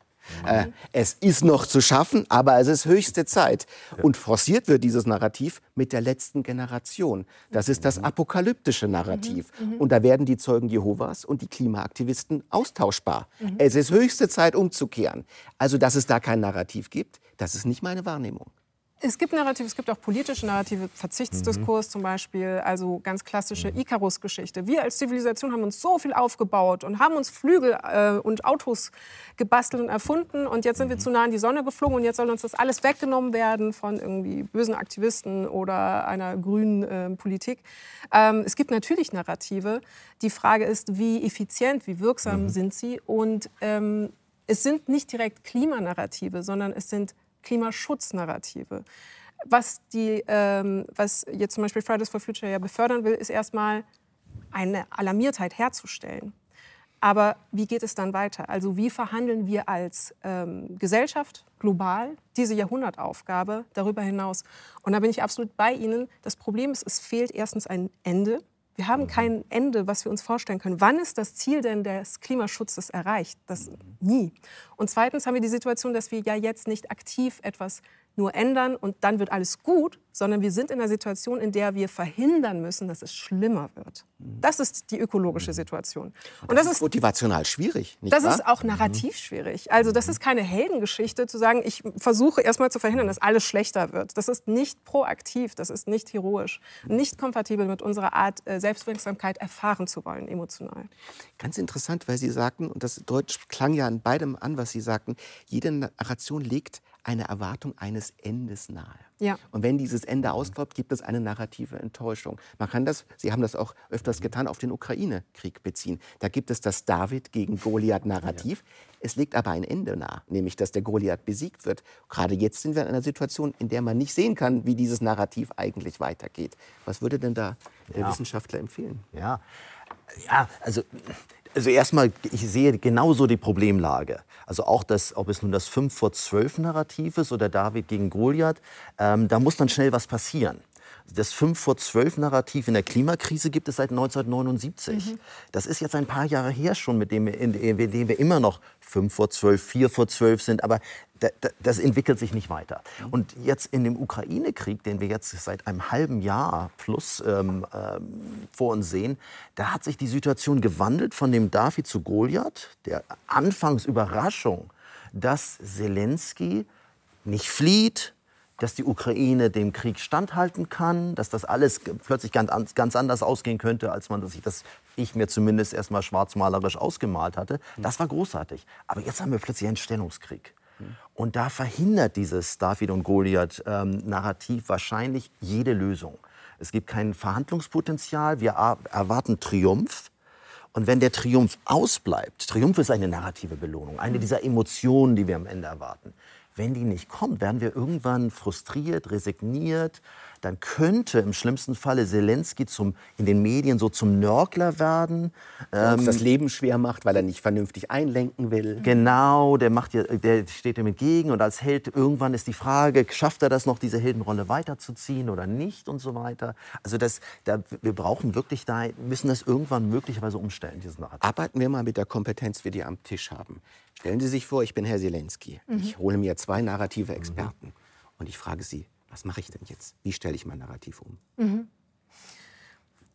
Äh, es ist noch zu schaffen, aber es ist höchste Zeit. Und forciert wird dieses Narrativ mit der letzten Generation. Das ist das apokalyptische Narrativ. Mhm. Mhm. Und da werden die Zeugen Jehovas und die Klimaaktivisten austauschbar. Mhm. Es ist höchste Zeit umzukehren. Also, dass es da kein Narrativ gibt, das ist nicht meine Wahrnehmung. Es gibt Narrative, es gibt auch politische Narrative, Verzichtsdiskurs mhm. zum Beispiel, also ganz klassische mhm. Icarus-Geschichte. Wir als Zivilisation haben uns so viel aufgebaut und haben uns Flügel äh, und Autos gebastelt und erfunden und jetzt sind wir mhm. zu nah an die Sonne geflogen und jetzt soll uns das alles weggenommen werden von irgendwie bösen Aktivisten oder einer grünen äh, Politik. Ähm, es gibt natürlich Narrative. Die Frage ist, wie effizient, wie wirksam mhm. sind sie und ähm, es sind nicht direkt Klimanarrative, sondern es sind Klimaschutznarrative. Was, die, ähm, was jetzt zum Beispiel Fridays for Future ja befördern will, ist erstmal eine Alarmiertheit herzustellen. Aber wie geht es dann weiter? Also wie verhandeln wir als ähm, Gesellschaft global diese Jahrhundertaufgabe darüber hinaus? Und da bin ich absolut bei Ihnen. Das Problem ist, es fehlt erstens ein Ende. Wir haben kein Ende, was wir uns vorstellen können. Wann ist das Ziel denn des Klimaschutzes erreicht? Das nie. Und zweitens haben wir die Situation, dass wir ja jetzt nicht aktiv etwas nur ändern und dann wird alles gut, sondern wir sind in einer Situation, in der wir verhindern müssen, dass es schlimmer wird. Das ist die ökologische Situation. Und, das, das, ist motivational schwierig. Nicht das wahr? ist auch narrativ schwierig. Also das ist keine Heldengeschichte, zu sagen, ich versuche erstmal zu verhindern, dass alles schlechter wird. Das ist nicht proaktiv, das ist nicht heroisch, nicht kompatibel mit unserer Art, äh, Selbstwirksamkeit erfahren zu wollen, emotional. Ganz interessant, weil Sie sagten, und das Deutsch klang ja an beidem an, was Sie sagten, jede Narration legt eine Erwartung eines Endes nahe. Ja. Und wenn dieses Ende ausbleibt, gibt es eine narrative Enttäuschung. Man kann das, Sie haben das auch öfters getan, auf den Ukraine-Krieg beziehen. Da gibt es das David gegen Goliath-Narrativ. Ja. Es liegt aber ein Ende nahe, nämlich dass der Goliath besiegt wird. Gerade jetzt sind wir in einer Situation, in der man nicht sehen kann, wie dieses Narrativ eigentlich weitergeht. Was würde denn da der ja. Wissenschaftler empfehlen? Ja, ja also also erstmal, ich sehe genauso die Problemlage. Also auch das, ob es nun das 5 vor 12 Narrativ ist oder David gegen Goliath, ähm, da muss dann schnell was passieren. Das 5 vor 12 Narrativ in der Klimakrise gibt es seit 1979. Mhm. Das ist jetzt ein paar Jahre her schon, mit dem, in, in dem wir immer noch 5 vor 12, 4 vor 12 sind. Aber das entwickelt sich nicht weiter. Und jetzt in dem Ukraine-Krieg, den wir jetzt seit einem halben Jahr plus ähm, ähm, vor uns sehen, da hat sich die Situation gewandelt von dem David zu Goliath, der Anfangsüberraschung, dass Zelensky nicht flieht, dass die Ukraine dem Krieg standhalten kann, dass das alles plötzlich ganz, ganz anders ausgehen könnte, als man sich das ich mir zumindest erst mal schwarzmalerisch ausgemalt hatte. Das war großartig. Aber jetzt haben wir plötzlich einen Stellungskrieg. Und da verhindert dieses David und Goliath-Narrativ ähm, wahrscheinlich jede Lösung. Es gibt kein Verhandlungspotenzial. Wir erwarten Triumph. Und wenn der Triumph ausbleibt, Triumph ist eine narrative Belohnung, eine dieser Emotionen, die wir am Ende erwarten. Wenn die nicht kommt, werden wir irgendwann frustriert, resigniert. Dann könnte im schlimmsten Falle Zelensky zum, in den Medien so zum Nörgler werden. Der ähm, das Leben schwer macht, weil er nicht vernünftig einlenken will. Genau, der, macht, der steht ihm entgegen. Und als Held irgendwann ist die Frage, schafft er das noch, diese Heldenrolle weiterzuziehen oder nicht und so weiter. Also das, da, wir brauchen wirklich da, müssen das irgendwann möglicherweise umstellen, diesen Narrativ. Arbeiten wir mal mit der Kompetenz, die wir am Tisch haben. Stellen Sie sich vor, ich bin Herr Zelensky. Mhm. Ich hole mir zwei narrative Experten mhm. und ich frage Sie, was mache ich denn jetzt? Wie stelle ich mein Narrativ um? Mhm.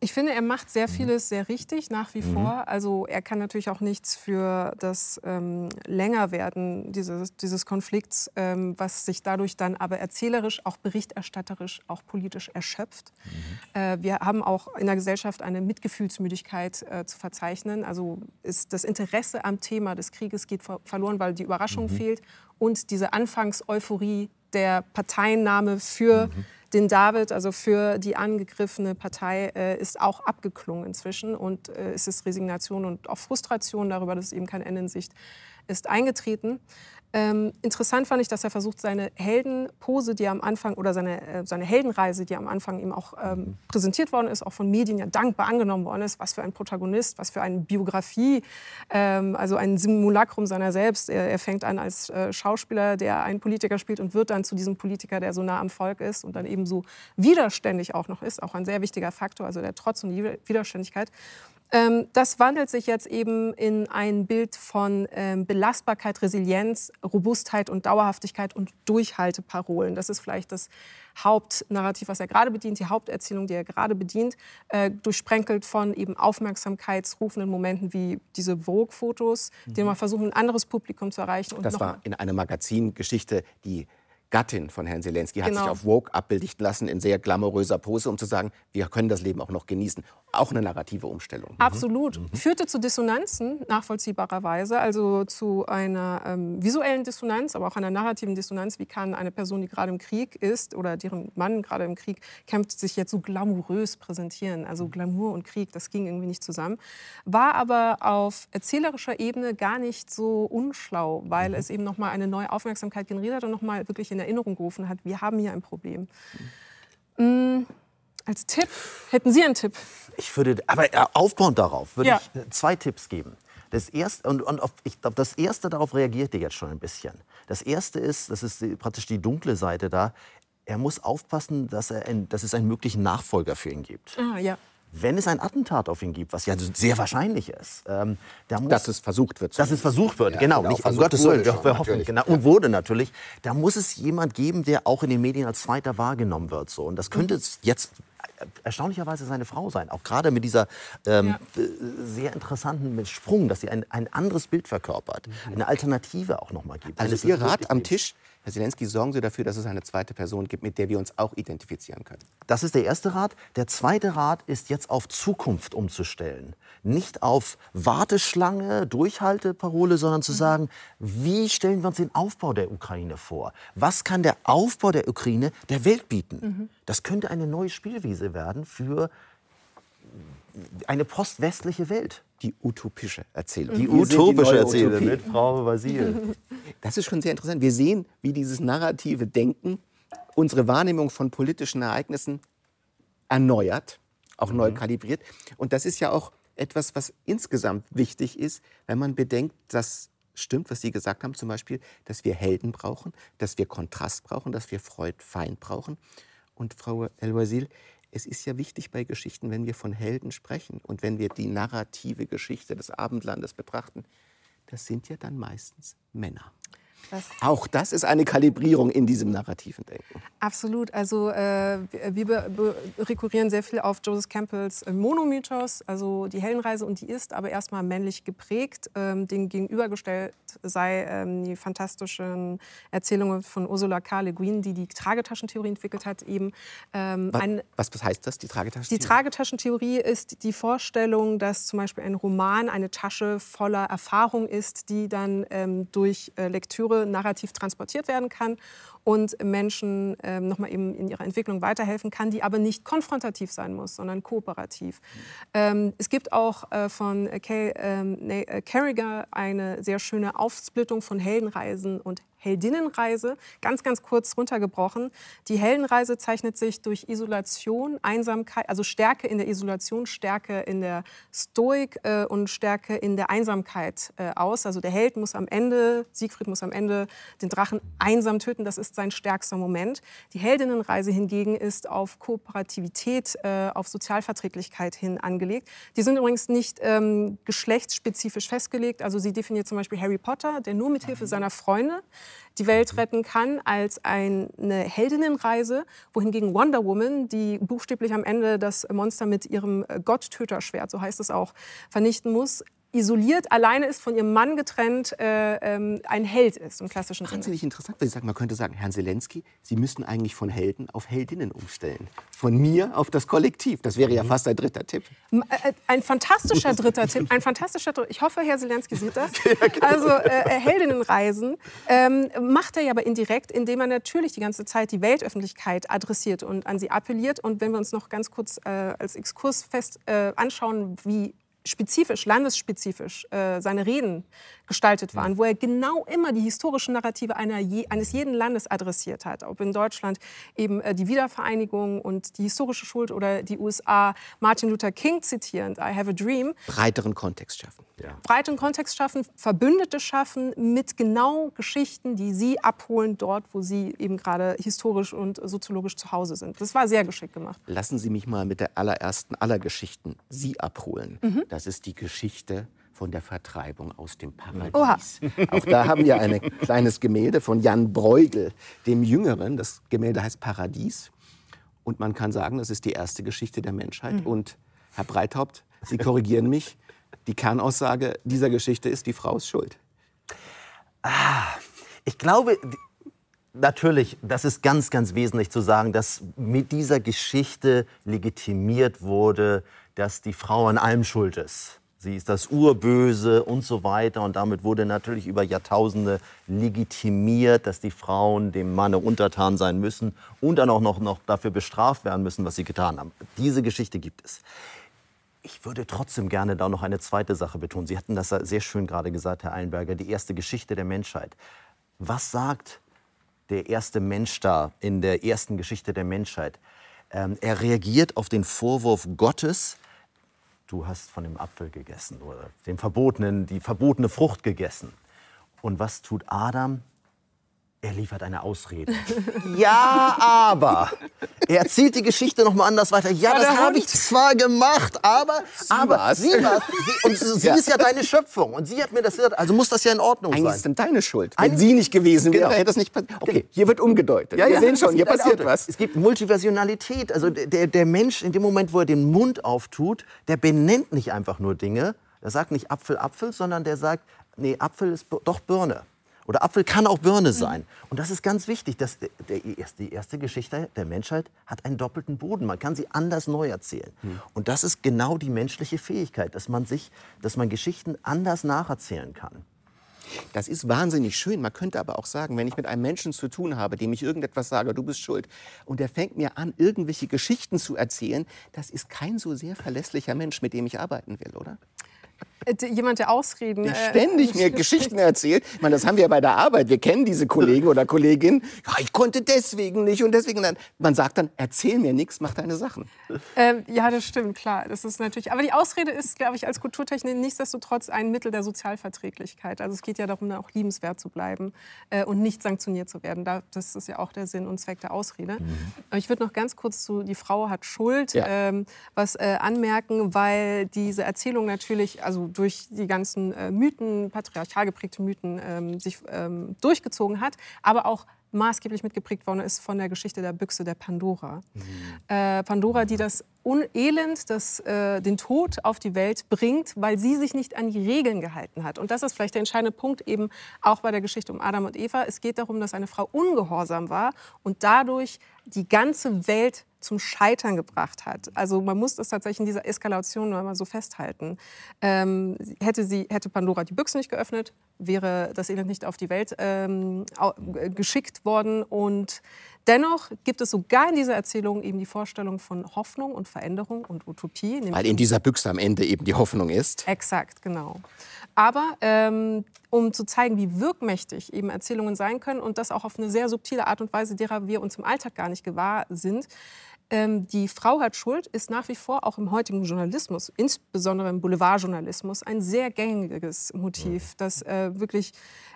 Ich finde, er macht sehr mhm. vieles sehr richtig nach wie mhm. vor. Also er kann natürlich auch nichts für das ähm, Längerwerden dieses, dieses Konflikts, ähm, was sich dadurch dann aber erzählerisch, auch berichterstatterisch, auch politisch erschöpft. Mhm. Äh, wir haben auch in der Gesellschaft eine Mitgefühlsmüdigkeit äh, zu verzeichnen. Also ist das Interesse am Thema des Krieges geht ver verloren, weil die Überraschung mhm. fehlt und diese Anfangseuphorie der Parteiennahme für mhm den David, also für die angegriffene Partei, äh, ist auch abgeklungen inzwischen. Und äh, es ist Resignation und auch Frustration darüber, dass eben kein Ende in Sicht ist, eingetreten. Ähm, interessant fand ich, dass er versucht, seine Heldenpose, die am Anfang, oder seine, äh, seine Heldenreise, die am Anfang ihm auch ähm, präsentiert worden ist, auch von Medien ja dankbar angenommen worden ist, was für ein Protagonist, was für eine Biografie, ähm, also ein Simulacrum seiner selbst. Er, er fängt an als äh, Schauspieler, der einen Politiker spielt und wird dann zu diesem Politiker, der so nah am Volk ist und dann eben so widerständig auch noch ist, auch ein sehr wichtiger Faktor, also der Trotz und die Widerständigkeit. Ähm, das wandelt sich jetzt eben in ein Bild von ähm, Belastbarkeit, Resilienz, Robustheit und Dauerhaftigkeit und Durchhalteparolen. Das ist vielleicht das Hauptnarrativ, was er gerade bedient, die Haupterzählung, die er gerade bedient, äh, durchsprenkelt von eben aufmerksamkeitsrufenden Momenten wie diese Vogue-Fotos, mhm. die man versuchen, ein anderes Publikum zu erreichen. Und das war in einer Magazingeschichte, die Gattin von Herrn Zelensky hat genau. sich auf Vogue abbilden lassen in sehr glamouröser Pose, um zu sagen, wir können das Leben auch noch genießen. Auch eine narrative Umstellung. Mhm. Absolut. Mhm. Führte zu Dissonanzen, nachvollziehbarerweise, also zu einer ähm, visuellen Dissonanz, aber auch einer narrativen Dissonanz. Wie kann eine Person, die gerade im Krieg ist oder deren Mann gerade im Krieg kämpft, sich jetzt so glamourös präsentieren? Also mhm. Glamour und Krieg, das ging irgendwie nicht zusammen. War aber auf erzählerischer Ebene gar nicht so unschlau, weil mhm. es eben nochmal eine neue Aufmerksamkeit generiert hat und nochmal wirklich in Erinnerung gerufen hat, wir haben hier ein Problem. Mhm. Als Tipp, hätten Sie einen Tipp? Ich würde, aber äh, aufbauend darauf, würde ja. ich zwei Tipps geben. Das erste, und, und auf, ich glaube, das erste darauf reagiert ihr jetzt schon ein bisschen. Das erste ist, das ist die, praktisch die dunkle Seite da, er muss aufpassen, dass, er ein, dass es einen möglichen Nachfolger für ihn gibt. Ah, ja wenn es ein Attentat auf ihn gibt, was ja sehr wahrscheinlich ist, ähm, da muss, dass es versucht wird. Dass es versucht wird, ja, genau. genau. Nicht, um Gottes Willen, wir, wir hoffen, genau. Und wurde natürlich. Da muss es jemand geben, der auch in den Medien als Zweiter wahrgenommen wird. So. Und das könnte mhm. jetzt erstaunlicherweise seine Frau sein. Auch gerade mit dieser ähm, ja. sehr interessanten Sprung, dass sie ein, ein anderes Bild verkörpert. Mhm. Eine Alternative auch noch mal gibt. Also, also Ihr Rat am Tisch, Herr Zelensky, sorgen Sie dafür, dass es eine zweite Person gibt, mit der wir uns auch identifizieren können. Das ist der erste Rat. Der zweite Rat ist jetzt auf Zukunft umzustellen. Nicht auf Warteschlange, Durchhalteparole, sondern zu mhm. sagen, wie stellen wir uns den Aufbau der Ukraine vor? Was kann der Aufbau der Ukraine der Welt bieten? Mhm. Das könnte eine neue Spielwiese werden für eine postwestliche Welt. Die utopische Erzählung. Die utopische die Erzählung mit Frau Vasil. (laughs) Das ist schon sehr interessant. Wir sehen, wie dieses narrative Denken unsere Wahrnehmung von politischen Ereignissen erneuert, auch mhm. neu kalibriert. Und das ist ja auch etwas, was insgesamt wichtig ist, wenn man bedenkt, dass stimmt, was Sie gesagt haben, zum Beispiel, dass wir Helden brauchen, dass wir Kontrast brauchen, dass wir Freud-Feind brauchen. Und Frau El-Wazil, es ist ja wichtig bei Geschichten, wenn wir von Helden sprechen und wenn wir die narrative Geschichte des Abendlandes betrachten, das sind ja dann meistens Männer. Auch das ist eine Kalibrierung in diesem narrativen Denken. Absolut. Also äh, wir rekurrieren sehr viel auf Joseph Campbells äh, Monomythos, also die Heldenreise, und die ist aber erstmal männlich geprägt. Ähm, dem gegenübergestellt sei ähm, die fantastischen Erzählungen von Ursula K. Le Guin, die die Tragetaschentheorie entwickelt hat, eben ähm, Was, ein, was, heißt das, die Tragetasche? die Tragetaschentheorie ist die Vorstellung, dass zum Beispiel ein Roman eine Tasche voller Erfahrung ist, die dann ähm, durch äh, Lektüre narrativ transportiert werden kann und Menschen ähm, nochmal eben in ihrer Entwicklung weiterhelfen kann, die aber nicht konfrontativ sein muss, sondern kooperativ. Ähm, es gibt auch äh, von Kay ähm, äh, Carriger eine sehr schöne Aufsplittung von Heldenreisen und Heldinnenreise, ganz, ganz kurz runtergebrochen. Die Heldenreise zeichnet sich durch Isolation, Einsamkeit, also Stärke in der Isolation, Stärke in der Stoik äh, und Stärke in der Einsamkeit äh, aus. Also der Held muss am Ende, Siegfried muss am Ende den Drachen einsam töten, das ist sein stärkster Moment. Die Heldinnenreise hingegen ist auf Kooperativität, äh, auf Sozialverträglichkeit hin angelegt. Die sind übrigens nicht ähm, geschlechtsspezifisch festgelegt. Also sie definiert zum Beispiel Harry Potter, der nur mit Hilfe seiner Freunde die Welt retten kann, als eine Heldinnenreise, wohingegen Wonder Woman, die buchstäblich am Ende das Monster mit ihrem Gotttöterschwert, so heißt es auch, vernichten muss, isoliert, alleine ist, von ihrem Mann getrennt, äh, ähm, ein Held ist im klassischen Sinne. Wahnsinnig interessant, weil ich sage, man könnte sagen, Herrn Zelensky, Sie müssten eigentlich von Helden auf Heldinnen umstellen. Von mir auf das Kollektiv. Das wäre ja fast ein dritter Tipp. M- äh, Ein fantastischer dritter Tipp. Ein fantastischer dritter. Ich hoffe, Herr Zelensky sieht das. (laughs) Also äh, äh, Heldinnenreisen ähm, macht er ja aber indirekt, indem er natürlich die ganze Zeit die Weltöffentlichkeit adressiert und an sie appelliert. Und wenn wir uns noch ganz kurz äh, als Exkurs fest äh, anschauen, wie spezifisch, landesspezifisch äh, seine Reden gestaltet waren, wo er genau immer die historischen Narrative einer je, eines jeden Landes adressiert hat. Ob in Deutschland eben äh, die Wiedervereinigung und die historische Schuld oder die USA Martin Luther King zitierend, I have a dream, Breiteren Kontext schaffen. breiten Kontext schaffen, Verbündete schaffen mit genau Geschichten, die sie abholen dort, wo sie eben gerade historisch und soziologisch zu Hause sind. Das war sehr geschickt gemacht. Lassen Sie mich mal mit der allerersten aller Geschichten Sie abholen. Mhm. Das ist die Geschichte von der Vertreibung aus dem Paradies. Oha. (laughs) Auch da haben wir ein kleines Gemälde von Jan Bruegel, dem Jüngeren. Das Gemälde heißt Paradies. Und man kann sagen, das ist die erste Geschichte der Menschheit. Mhm. Und Herr Breithaupt, Sie korrigieren mich. Die Kernaussage dieser Geschichte ist, die Frau ist schuld. Ich glaube, natürlich, das ist ganz, ganz wesentlich zu sagen, dass mit dieser Geschichte legitimiert wurde, dass die Frau an allem schuld ist. Sie ist das Urböse und so weiter. Und damit wurde natürlich über Jahrtausende legitimiert, dass die Frauen dem Manne untertan sein müssen und dann auch noch, noch dafür bestraft werden müssen, was sie getan haben. Diese Geschichte gibt es. Ich würde trotzdem gerne da noch eine zweite Sache betonen. Sie hatten das sehr schön gerade gesagt, Herr Einberger, die erste Geschichte der Menschheit. Was sagt der erste Mensch da in der ersten Geschichte der Menschheit? Ähm, er reagiert auf den Vorwurf Gottes, du hast von dem Apfel gegessen oder dem verbotenen, die verbotene Frucht gegessen. Und was tut Adam? Er liefert eine Ausrede. (laughs) ja, aber. Er erzählt die Geschichte noch mal anders weiter. Ja, das habe ich zwar gemacht, aber. aber war's. sie. Sie, und sie Ja. ist ja deine Schöpfung. Und sie hat mir das gesagt. Also muss das ja in Ordnung Eigentlich ist sein. es dann deine Schuld. Wenn Eigentlich- sie nicht gewesen wäre, Genau. hätte das nicht passiert. Okay, hier wird umgedeutet. Ja, wir ja, sehen schon, hier passiert was. Es gibt Multiversionalität. Also der, der Mensch, in dem Moment, wo er den Mund auftut, der benennt nicht einfach nur Dinge. Der sagt nicht Apfel, Apfel, sondern der sagt, nee, Apfel ist doch Birne. Oder Apfel kann auch Birne sein. Und das ist ganz wichtig. Dass der, die erste Geschichte der Menschheit hat einen doppelten Boden. Man kann sie anders neu erzählen. Und das ist genau die menschliche Fähigkeit, dass man, sich, dass man Geschichten anders nacherzählen kann. Das ist wahnsinnig schön. Man könnte aber auch sagen, wenn ich mit einem Menschen zu tun habe, dem ich irgendetwas sage, du bist schuld, und der fängt mir an, irgendwelche Geschichten zu erzählen, das ist kein so sehr verlässlicher Mensch, mit dem ich arbeiten will, oder? Jemand, der Ausreden. Der äh, ständig mir (laughs) Geschichten erzählt. Ich meine, das haben wir ja bei der Arbeit. Wir kennen diese Kollegen oder Kollegin. Ja, ich konnte deswegen nicht und deswegen. Dann, man sagt dann, erzähl mir nichts, mach deine Sachen. Ähm, ja, das stimmt, klar. Das ist natürlich. Aber die Ausrede ist, glaube ich, als Kulturtechnik nichtsdestotrotz ein Mittel der Sozialverträglichkeit. Also es geht ja darum, auch liebenswert zu bleiben äh, und nicht sanktioniert zu werden. Da, das ist ja auch der Sinn und Zweck der Ausrede. Aber ich würde noch ganz kurz zu die Frau hat Schuld Ja. ähm, was äh, anmerken, weil diese Erzählung natürlich, also durch die ganzen äh, Mythen, patriarchal geprägte Mythen, ähm, sich ähm, durchgezogen hat, aber auch maßgeblich mitgeprägt worden ist von der Geschichte der Büchse der Pandora. Mhm. Äh, Pandora, die das Unelend, das äh, den Tod auf die Welt bringt, weil sie sich nicht an die Regeln gehalten hat. Und das ist vielleicht der entscheidende Punkt eben auch bei der Geschichte um Adam und Eva. Es geht darum, dass eine Frau ungehorsam war und dadurch die ganze Welt zum Scheitern gebracht hat. Also man muss das tatsächlich in dieser Eskalation mal so festhalten. Ähm, hätte, sie, hätte Pandora die Büchse nicht geöffnet, wäre das Elend nicht auf die Welt ähm, geschickt worden. Und dennoch gibt es sogar in dieser Erzählung eben die Vorstellung von Hoffnung und Veränderung und Utopie. Weil in dieser Büchse am Ende eben die Hoffnung ist. Exakt, genau. Aber ähm, um zu zeigen, wie wirkmächtig eben Erzählungen sein können und das auch auf eine sehr subtile Art und Weise, derer wir uns im Alltag gar nicht gewahr sind, ähm, die Frau hat Schuld ist nach wie vor auch im heutigen Journalismus, insbesondere im Boulevardjournalismus, ein sehr gängiges Motiv, das äh, wirklich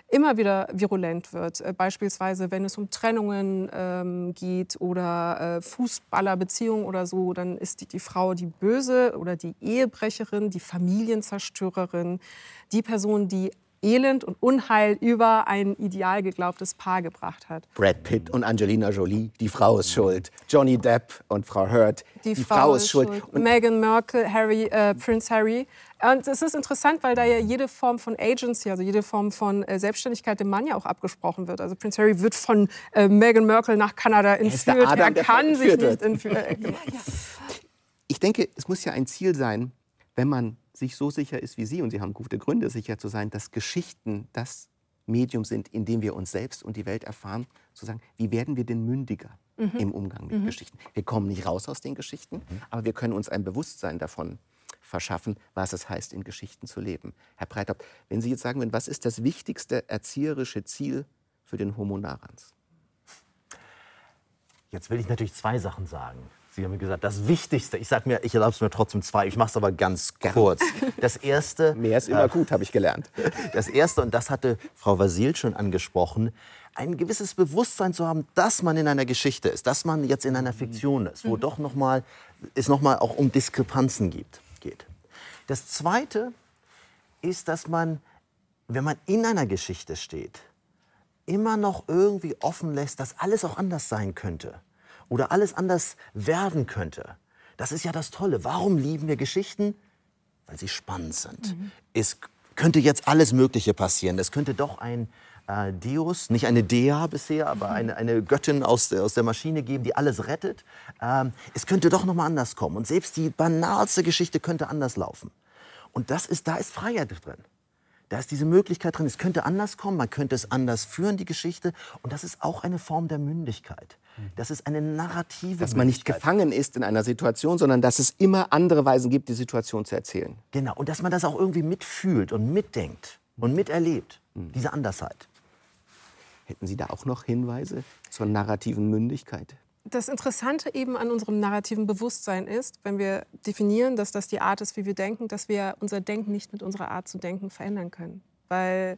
immer wieder virulent wird. Äh, beispielsweise, wenn es um Trennungen ähm, geht oder äh, Fußballerbeziehungen oder so, dann ist die, die Frau die Böse oder die Ehebrecherin, die Familienzerstörerin, die Person, die Elend und Unheil über ein ideal geglaubtes Paar gebracht hat. Brad Pitt und Angelina Jolie, die Frau ist schuld. Johnny Depp und Frau Hurt, die, die Frau, Frau, ist schuld. schuld. Meghan Merkel, Harry, äh, Prince Harry. Und es ist interessant, weil da ja jede Form von Agency, also jede Form von äh, Selbstständigkeit dem Mann ja auch abgesprochen wird. Also Prince Harry wird von äh, Meghan Merkel nach Kanada entführt. Er, er kann sich nicht entführen. ja, ja. Ich denke, es muss ja ein Ziel sein, wenn man sich so sicher ist wie Sie, und Sie haben gute Gründe, sicher zu sein, dass Geschichten das Medium sind, in dem wir uns selbst und die Welt erfahren, zu sagen, wie werden wir denn mündiger mhm. im Umgang mit mhm. Geschichten? Wir kommen nicht raus aus den Geschichten, mhm. aber wir können uns ein Bewusstsein davon verschaffen, was es heißt, in Geschichten zu leben. Herr Breithaupt, wenn Sie jetzt sagen würden, was ist das wichtigste erzieherische Ziel für den Homo narans? Jetzt will ich natürlich zwei Sachen sagen. Sie haben mir gesagt, das Wichtigste, ich sage mir, ich erlaube es mir trotzdem zwei, ich mache es aber ganz kurz. (laughs) Das erste. Mehr ist immer äh, gut, habe ich gelernt. (laughs) Das erste, und das hatte Frau Vasil schon angesprochen, ein gewisses Bewusstsein zu haben, dass man in einer Geschichte ist, dass man jetzt in einer Fiktion ist, wo mhm. doch noch mal, es nochmal auch um Diskrepanzen gibt, geht. Das zweite ist, dass man, wenn man in einer Geschichte steht, immer noch irgendwie offen lässt, dass alles auch anders sein könnte oder alles anders werden könnte. Das ist ja das Tolle. Warum lieben wir Geschichten? Weil sie spannend sind. Mhm. Es könnte jetzt alles Mögliche passieren. Es könnte doch ein äh, Deus, nicht eine Dea bisher, aber mhm. eine, eine Göttin aus, aus der Maschine geben, die alles rettet. Ähm, es könnte doch noch mal anders kommen. Und selbst die banalste Geschichte könnte anders laufen. Und das ist, da ist Freiheit drin. Da ist diese Möglichkeit drin, es könnte anders kommen, man könnte es anders führen, die Geschichte. Und das ist auch eine Form der Mündigkeit. Das ist eine narrative Dass man nicht gefangen ist in einer Situation, sondern dass es immer andere Weisen gibt, die Situation zu erzählen. Genau, und dass man das auch irgendwie mitfühlt und mitdenkt und miterlebt, mhm. diese Andersheit. Hätten Sie da auch noch Hinweise zur narrativen Mündigkeit? Das Interessante eben an unserem narrativen Bewusstsein ist, wenn wir definieren, dass das die Art ist, wie wir denken, dass wir unser Denken nicht mit unserer Art zu denken verändern können. Weil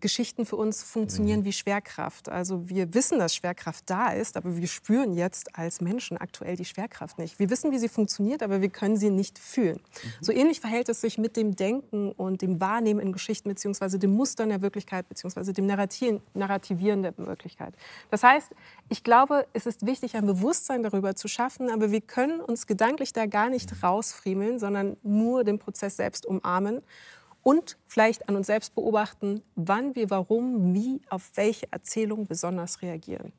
Geschichten für uns funktionieren mhm. wie Schwerkraft. Also wir wissen, dass Schwerkraft da ist, aber wir spüren jetzt als Menschen aktuell die Schwerkraft nicht. Wir wissen, wie sie funktioniert, aber wir können sie nicht fühlen. Mhm. So ähnlich verhält es sich mit dem Denken und dem Wahrnehmen in Geschichten beziehungsweise dem Mustern der Wirklichkeit beziehungsweise dem Narrativieren der Wirklichkeit. Das heißt, ich glaube, es ist wichtig, ein Bewusstsein darüber zu schaffen, aber wir können uns gedanklich da gar nicht rausfriemeln, sondern nur den Prozess selbst umarmen und vielleicht an uns selbst beobachten, wann wir warum, wie, auf welche Erzählung besonders reagieren.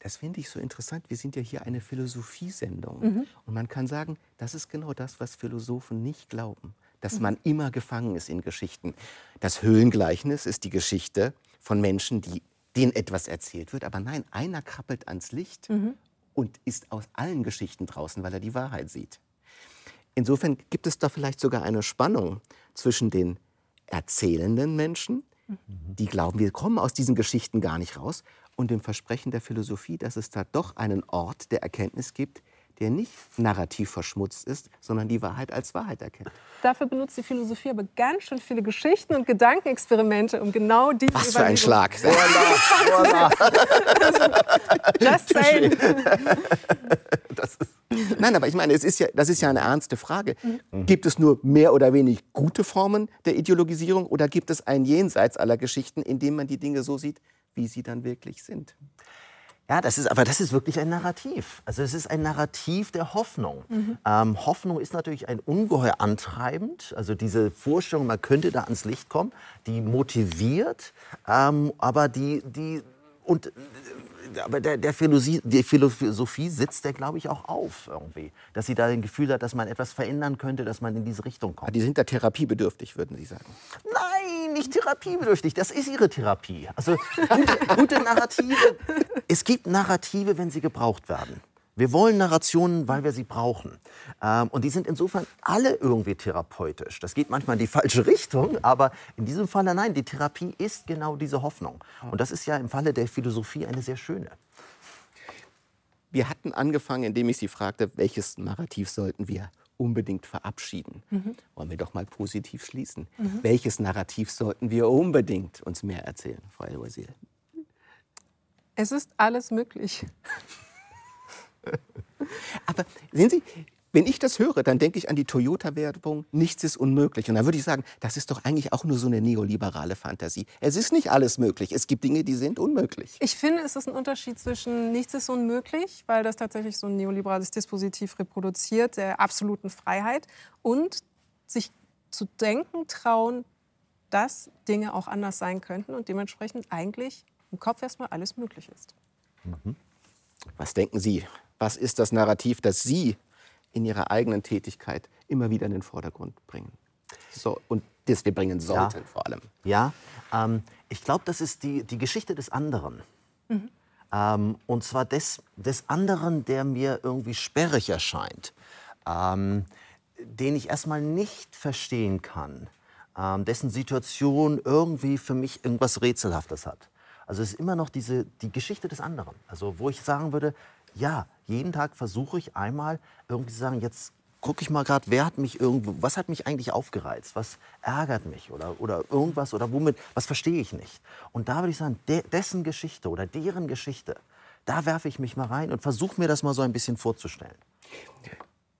Das finde ich so interessant. Wir sind ja hier eine Philosophiesendung. Mhm. Und man kann sagen, das ist genau das, was Philosophen nicht glauben. Dass mhm. man immer gefangen ist in Geschichten. Das Höhlengleichnis ist die Geschichte von Menschen, die, denen etwas erzählt wird. Aber nein, einer krabbelt ans Licht mhm. und ist aus allen Geschichten draußen, weil er die Wahrheit sieht. Insofern gibt es da vielleicht sogar eine Spannung zwischen den erzählenden Menschen, die glauben, wir kommen aus diesen Geschichten gar nicht raus, und dem Versprechen der Philosophie, dass es da doch einen Ort der Erkenntnis gibt, der nicht narrativ verschmutzt ist, sondern die Wahrheit als Wahrheit erkennt. Dafür benutzt die Philosophie aber ganz schön viele Geschichten und Gedankenexperimente, um genau diese Was für ein Schlag. Just saying. Nein, aber ich meine, es ist ja, das ist ja eine ernste Frage. Mhm. Gibt es nur mehr oder wenig gute Formen der Ideologisierung oder gibt es ein Jenseits aller Geschichten, in dem man die Dinge so sieht, wie sie dann wirklich sind? Ja, das ist, aber das ist wirklich ein Narrativ. Also es ist ein Narrativ der Hoffnung. Mhm. Ähm, Hoffnung ist natürlich ein ungeheuer antreibend. Also diese Vorstellung, man könnte da ans Licht kommen, die motiviert, ähm, aber die, die und aber der, der Philosophie, die Philosophie sitzt der, glaube ich, auch auf irgendwie. Dass sie da ein Gefühl hat, dass man etwas verändern könnte, dass man in diese Richtung kommt. die sind da therapiebedürftig, würden Sie sagen? Nein, nicht therapiebedürftig. Das ist ihre Therapie. Also gute, gute Narrative. Es gibt Narrative, wenn sie gebraucht werden. Wir wollen Narrationen, weil wir sie brauchen. Ähm, und die sind insofern alle irgendwie therapeutisch. Das geht manchmal in die falsche Richtung, aber in diesem Falle nein, die Therapie ist genau diese Hoffnung. Und das ist ja im Falle der Philosophie eine sehr schöne. Wir hatten angefangen, indem ich Sie fragte, welches Narrativ sollten wir unbedingt verabschieden. Mhm. Wollen wir doch mal positiv schließen. Mhm. Welches Narrativ sollten wir unbedingt uns mehr erzählen, Frau El-Wazir? Es ist alles möglich. (laughs) Aber sehen Sie, wenn ich das höre, dann denke ich an die Toyota-Werbung, nichts ist unmöglich. Und dann würde ich sagen, das ist doch eigentlich auch nur so eine neoliberale Fantasie. Es ist nicht alles möglich. Es gibt Dinge, die sind unmöglich. Ich finde, es ist ein Unterschied zwischen nichts ist unmöglich, weil das tatsächlich so ein neoliberales Dispositiv reproduziert, der absoluten Freiheit, und sich zu denken trauen, dass Dinge auch anders sein könnten und dementsprechend eigentlich im Kopf erstmal alles möglich ist. Mhm. Was denken Sie? Was ist das Narrativ, das Sie in Ihrer eigenen Tätigkeit immer wieder in den Vordergrund bringen? So, und das wir bringen sollten ja. vor allem. Ja, ähm, ich glaube, das ist die, die Geschichte des anderen. Mhm. Ähm, und zwar des, des anderen, der mir irgendwie sperrig erscheint, ähm, den ich erstmal nicht verstehen kann, ähm, dessen Situation irgendwie für mich irgendwas Rätselhaftes hat. Also es ist immer noch diese, die Geschichte des anderen. Also wo ich sagen würde, ja, jeden Tag versuche ich einmal irgendwie zu sagen, jetzt gucke ich mal gerade, wer hat mich irgendwo, was hat mich eigentlich aufgereizt, was ärgert mich oder, oder irgendwas oder womit, was verstehe ich nicht. Und da würde ich sagen, de, dessen Geschichte oder deren Geschichte, da werfe ich mich mal rein und versuche mir das mal so ein bisschen vorzustellen.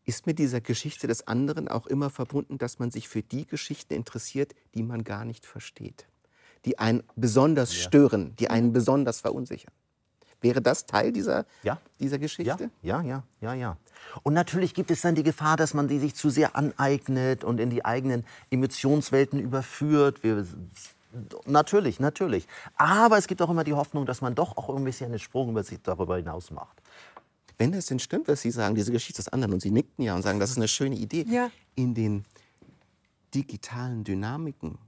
Ist mit dieser Geschichte des anderen auch immer verbunden, dass man sich für die Geschichten interessiert, die man gar nicht versteht, die einen besonders ja. stören, die einen besonders verunsichern? Wäre das Teil dieser, ja. dieser Geschichte? Ja, ja, ja, ja. Und natürlich gibt es dann die Gefahr, dass man die sich zu sehr aneignet und in die eigenen Emotionswelten überführt. Wir, natürlich, natürlich. Aber es gibt auch immer die Hoffnung, dass man doch auch ein bisschen einen Sprung über sich darüber hinaus macht. Wenn es denn stimmt, was Sie sagen, diese Geschichte des anderen, und Sie nickten ja und sagen, das ist eine schöne Idee, ja. in den digitalen Dynamiken,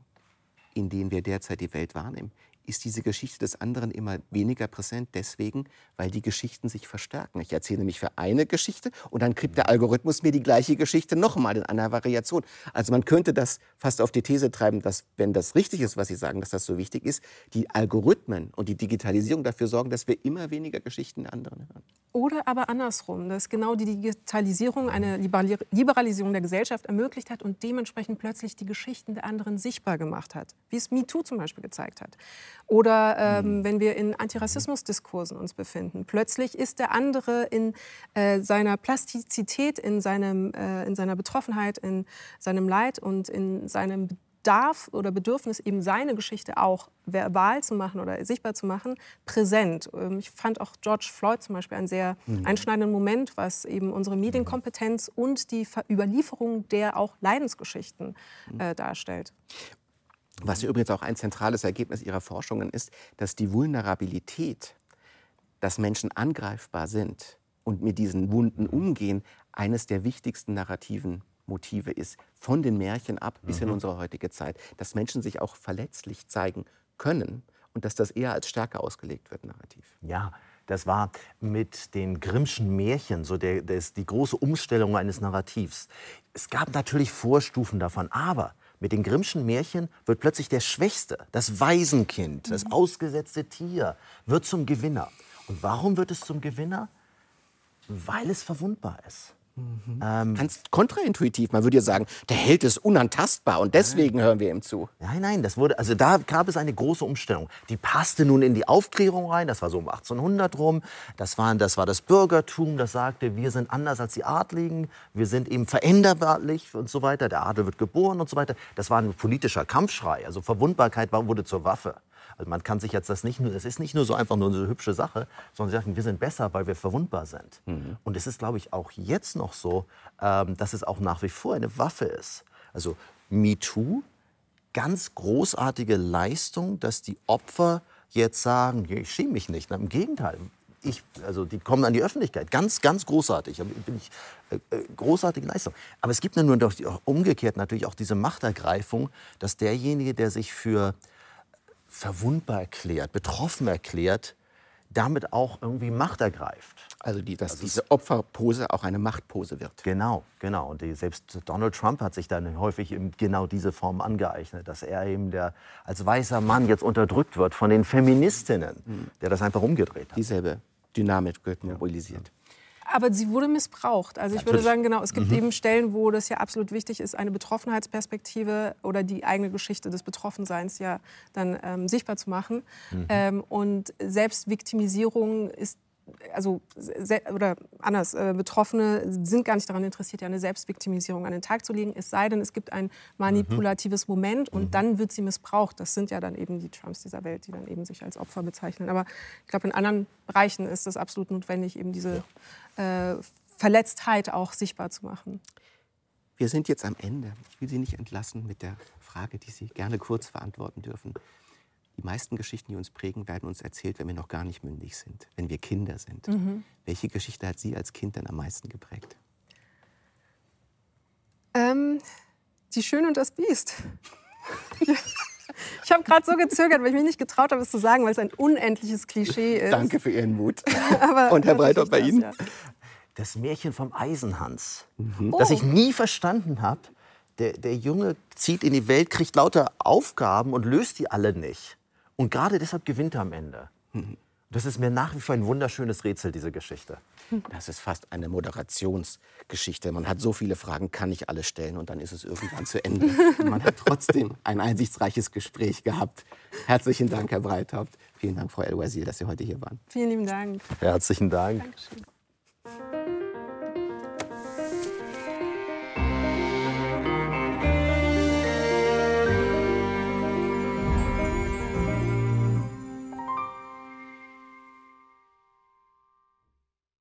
in denen wir derzeit die Welt wahrnehmen, ist diese Geschichte des anderen immer weniger präsent, deswegen, weil die Geschichten sich verstärken. Ich erzähle nämlich für eine Geschichte und dann kriegt der Algorithmus mir die gleiche Geschichte nochmal in einer Variation. Also man könnte das fast auf die These treiben, dass, wenn das richtig ist, was Sie sagen, dass das so wichtig ist, die Algorithmen und die Digitalisierung dafür sorgen, dass wir immer weniger Geschichten der anderen hören. Oder aber andersrum, dass genau die Digitalisierung eine Liberalisierung der Gesellschaft ermöglicht hat und dementsprechend plötzlich die Geschichten der anderen sichtbar gemacht hat, wie es MeToo zum Beispiel gezeigt hat. Oder ähm, mhm. wenn wir in Antirassismusdiskursen uns befinden. Plötzlich ist der andere in äh, seiner Plastizität, in, seinem, äh, in seiner Betroffenheit, in seinem Leid und in seinem Bedarf oder Bedürfnis, eben seine Geschichte auch verbal zu machen oder sichtbar zu machen, präsent. Ähm, ich fand auch George Floyd zum Beispiel einen sehr mhm. einschneidenden Moment, was eben unsere Medienkompetenz und die Überlieferung der auch Leidensgeschichten mhm. äh, darstellt. Was ja übrigens auch ein zentrales Ergebnis ihrer Forschungen ist, dass die Vulnerabilität, dass Menschen angreifbar sind und mit diesen Wunden umgehen, eines der wichtigsten narrativen Motive ist, von den Märchen ab bis mhm. in unsere heutige Zeit, dass Menschen sich auch verletzlich zeigen können und dass das eher als stärker ausgelegt wird, narrativ. Ja, das war mit den Grimmschen Märchen so der, das, die große Umstellung eines Narrativs. Es gab natürlich Vorstufen davon, aber mit den Grimmschen Märchen wird plötzlich der Schwächste, das Waisenkind, das mhm. ausgesetzte Tier, wird zum Gewinner. Und warum wird es zum Gewinner? Weil es verwundbar ist. Ähm, Ganz kontraintuitiv. Man würde ja sagen, der Held ist unantastbar und deswegen hören wir ihm zu. Nein, nein, das wurde, also da gab es eine große Umstellung. Die passte nun in die Aufklärung rein, das war so um 1800 rum. Das, waren, das war das Bürgertum, das sagte, wir sind anders als die Adligen, wir sind eben veränderlich und so weiter. Der Adel wird geboren und so weiter. Das war ein politischer Kampfschrei, also Verwundbarkeit wurde zur Waffe. Also man kann sich jetzt das nicht nur, es ist nicht nur so einfach nur eine hübsche Sache, sondern sie sagen, wir sind besser, weil wir verwundbar sind. Mhm. Und es ist, glaube ich, auch jetzt noch so, ähm, dass es auch nach wie vor eine Waffe ist. Also MeToo, ganz großartige Leistung, dass die Opfer jetzt sagen, ich schäme mich nicht. Im Gegenteil, ich, also die kommen an die Öffentlichkeit. Ganz, ganz großartig. Bin ich, äh, äh großartige Leistung. Aber es gibt nur doch umgekehrt natürlich auch diese Machtergreifung, dass derjenige, der sich für verwundbar erklärt, betroffen erklärt, damit auch irgendwie Macht ergreift. Also, die, dass also diese Opferpose auch eine Machtpose wird. Genau, genau. Und die, selbst Donald Trump hat sich dann häufig in genau diese Form angeeignet, dass er eben der, als weißer Mann jetzt unterdrückt wird von den Feministinnen, mhm. der das einfach umgedreht hat. Dieselbe Dynamik wird mobilisiert. Aber sie wurde missbraucht. Also ich Natürlich. würde sagen, genau, es gibt mhm. eben Stellen, wo das ja absolut wichtig ist, eine Betroffenheitsperspektive oder die eigene Geschichte des Betroffenseins ja dann ähm, sichtbar zu machen. Mhm. Ähm, und Selbstviktimisierung ist also oder anders, äh, Betroffene sind gar nicht daran interessiert, ja eine Selbstviktimisierung an den Tag zu legen, es sei denn, es gibt ein manipulatives mhm. Moment und mhm. dann wird sie missbraucht. Das sind ja dann eben die Trumps dieser Welt, die dann eben sich als Opfer bezeichnen. Aber ich glaube, in anderen Bereichen ist es absolut notwendig, eben diese äh, Verletztheit auch sichtbar zu machen. Wir sind jetzt am Ende. Ich will Sie nicht entlassen mit der Frage, die Sie gerne kurz verantworten dürfen. Die meisten Geschichten, die uns prägen, werden uns erzählt, wenn wir noch gar nicht mündig sind, wenn wir Kinder sind. Mhm. Welche Geschichte hat Sie als Kind denn am meisten geprägt? Ähm, die Schöne und das Biest. ich habe gerade so gezögert, weil ich mich nicht getraut habe, es zu sagen, weil es ein unendliches Klischee ist. Danke für Ihren Mut. (laughs) und Herr Breithoff, bei Ihnen? Ja. Das Märchen vom Eisenhans, mhm. das ich nie verstanden habe. Der, der Junge zieht in die Welt, kriegt lauter Aufgaben und löst die alle nicht. Und gerade deshalb gewinnt er am Ende. Das ist mir nach wie vor ein wunderschönes Rätsel, diese Geschichte. Das ist fast eine Moderationsgeschichte. Man hat so viele Fragen, kann ich alle stellen und dann ist es irgendwann zu Ende. Und (laughs) man hat trotzdem ein einsichtsreiches Gespräch gehabt. Herzlichen Dank, Herr Breithaupt. Vielen Dank, Frau El-Wazir, dass Sie heute hier waren. Vielen lieben Dank. Herzlichen Dank. Dankeschön.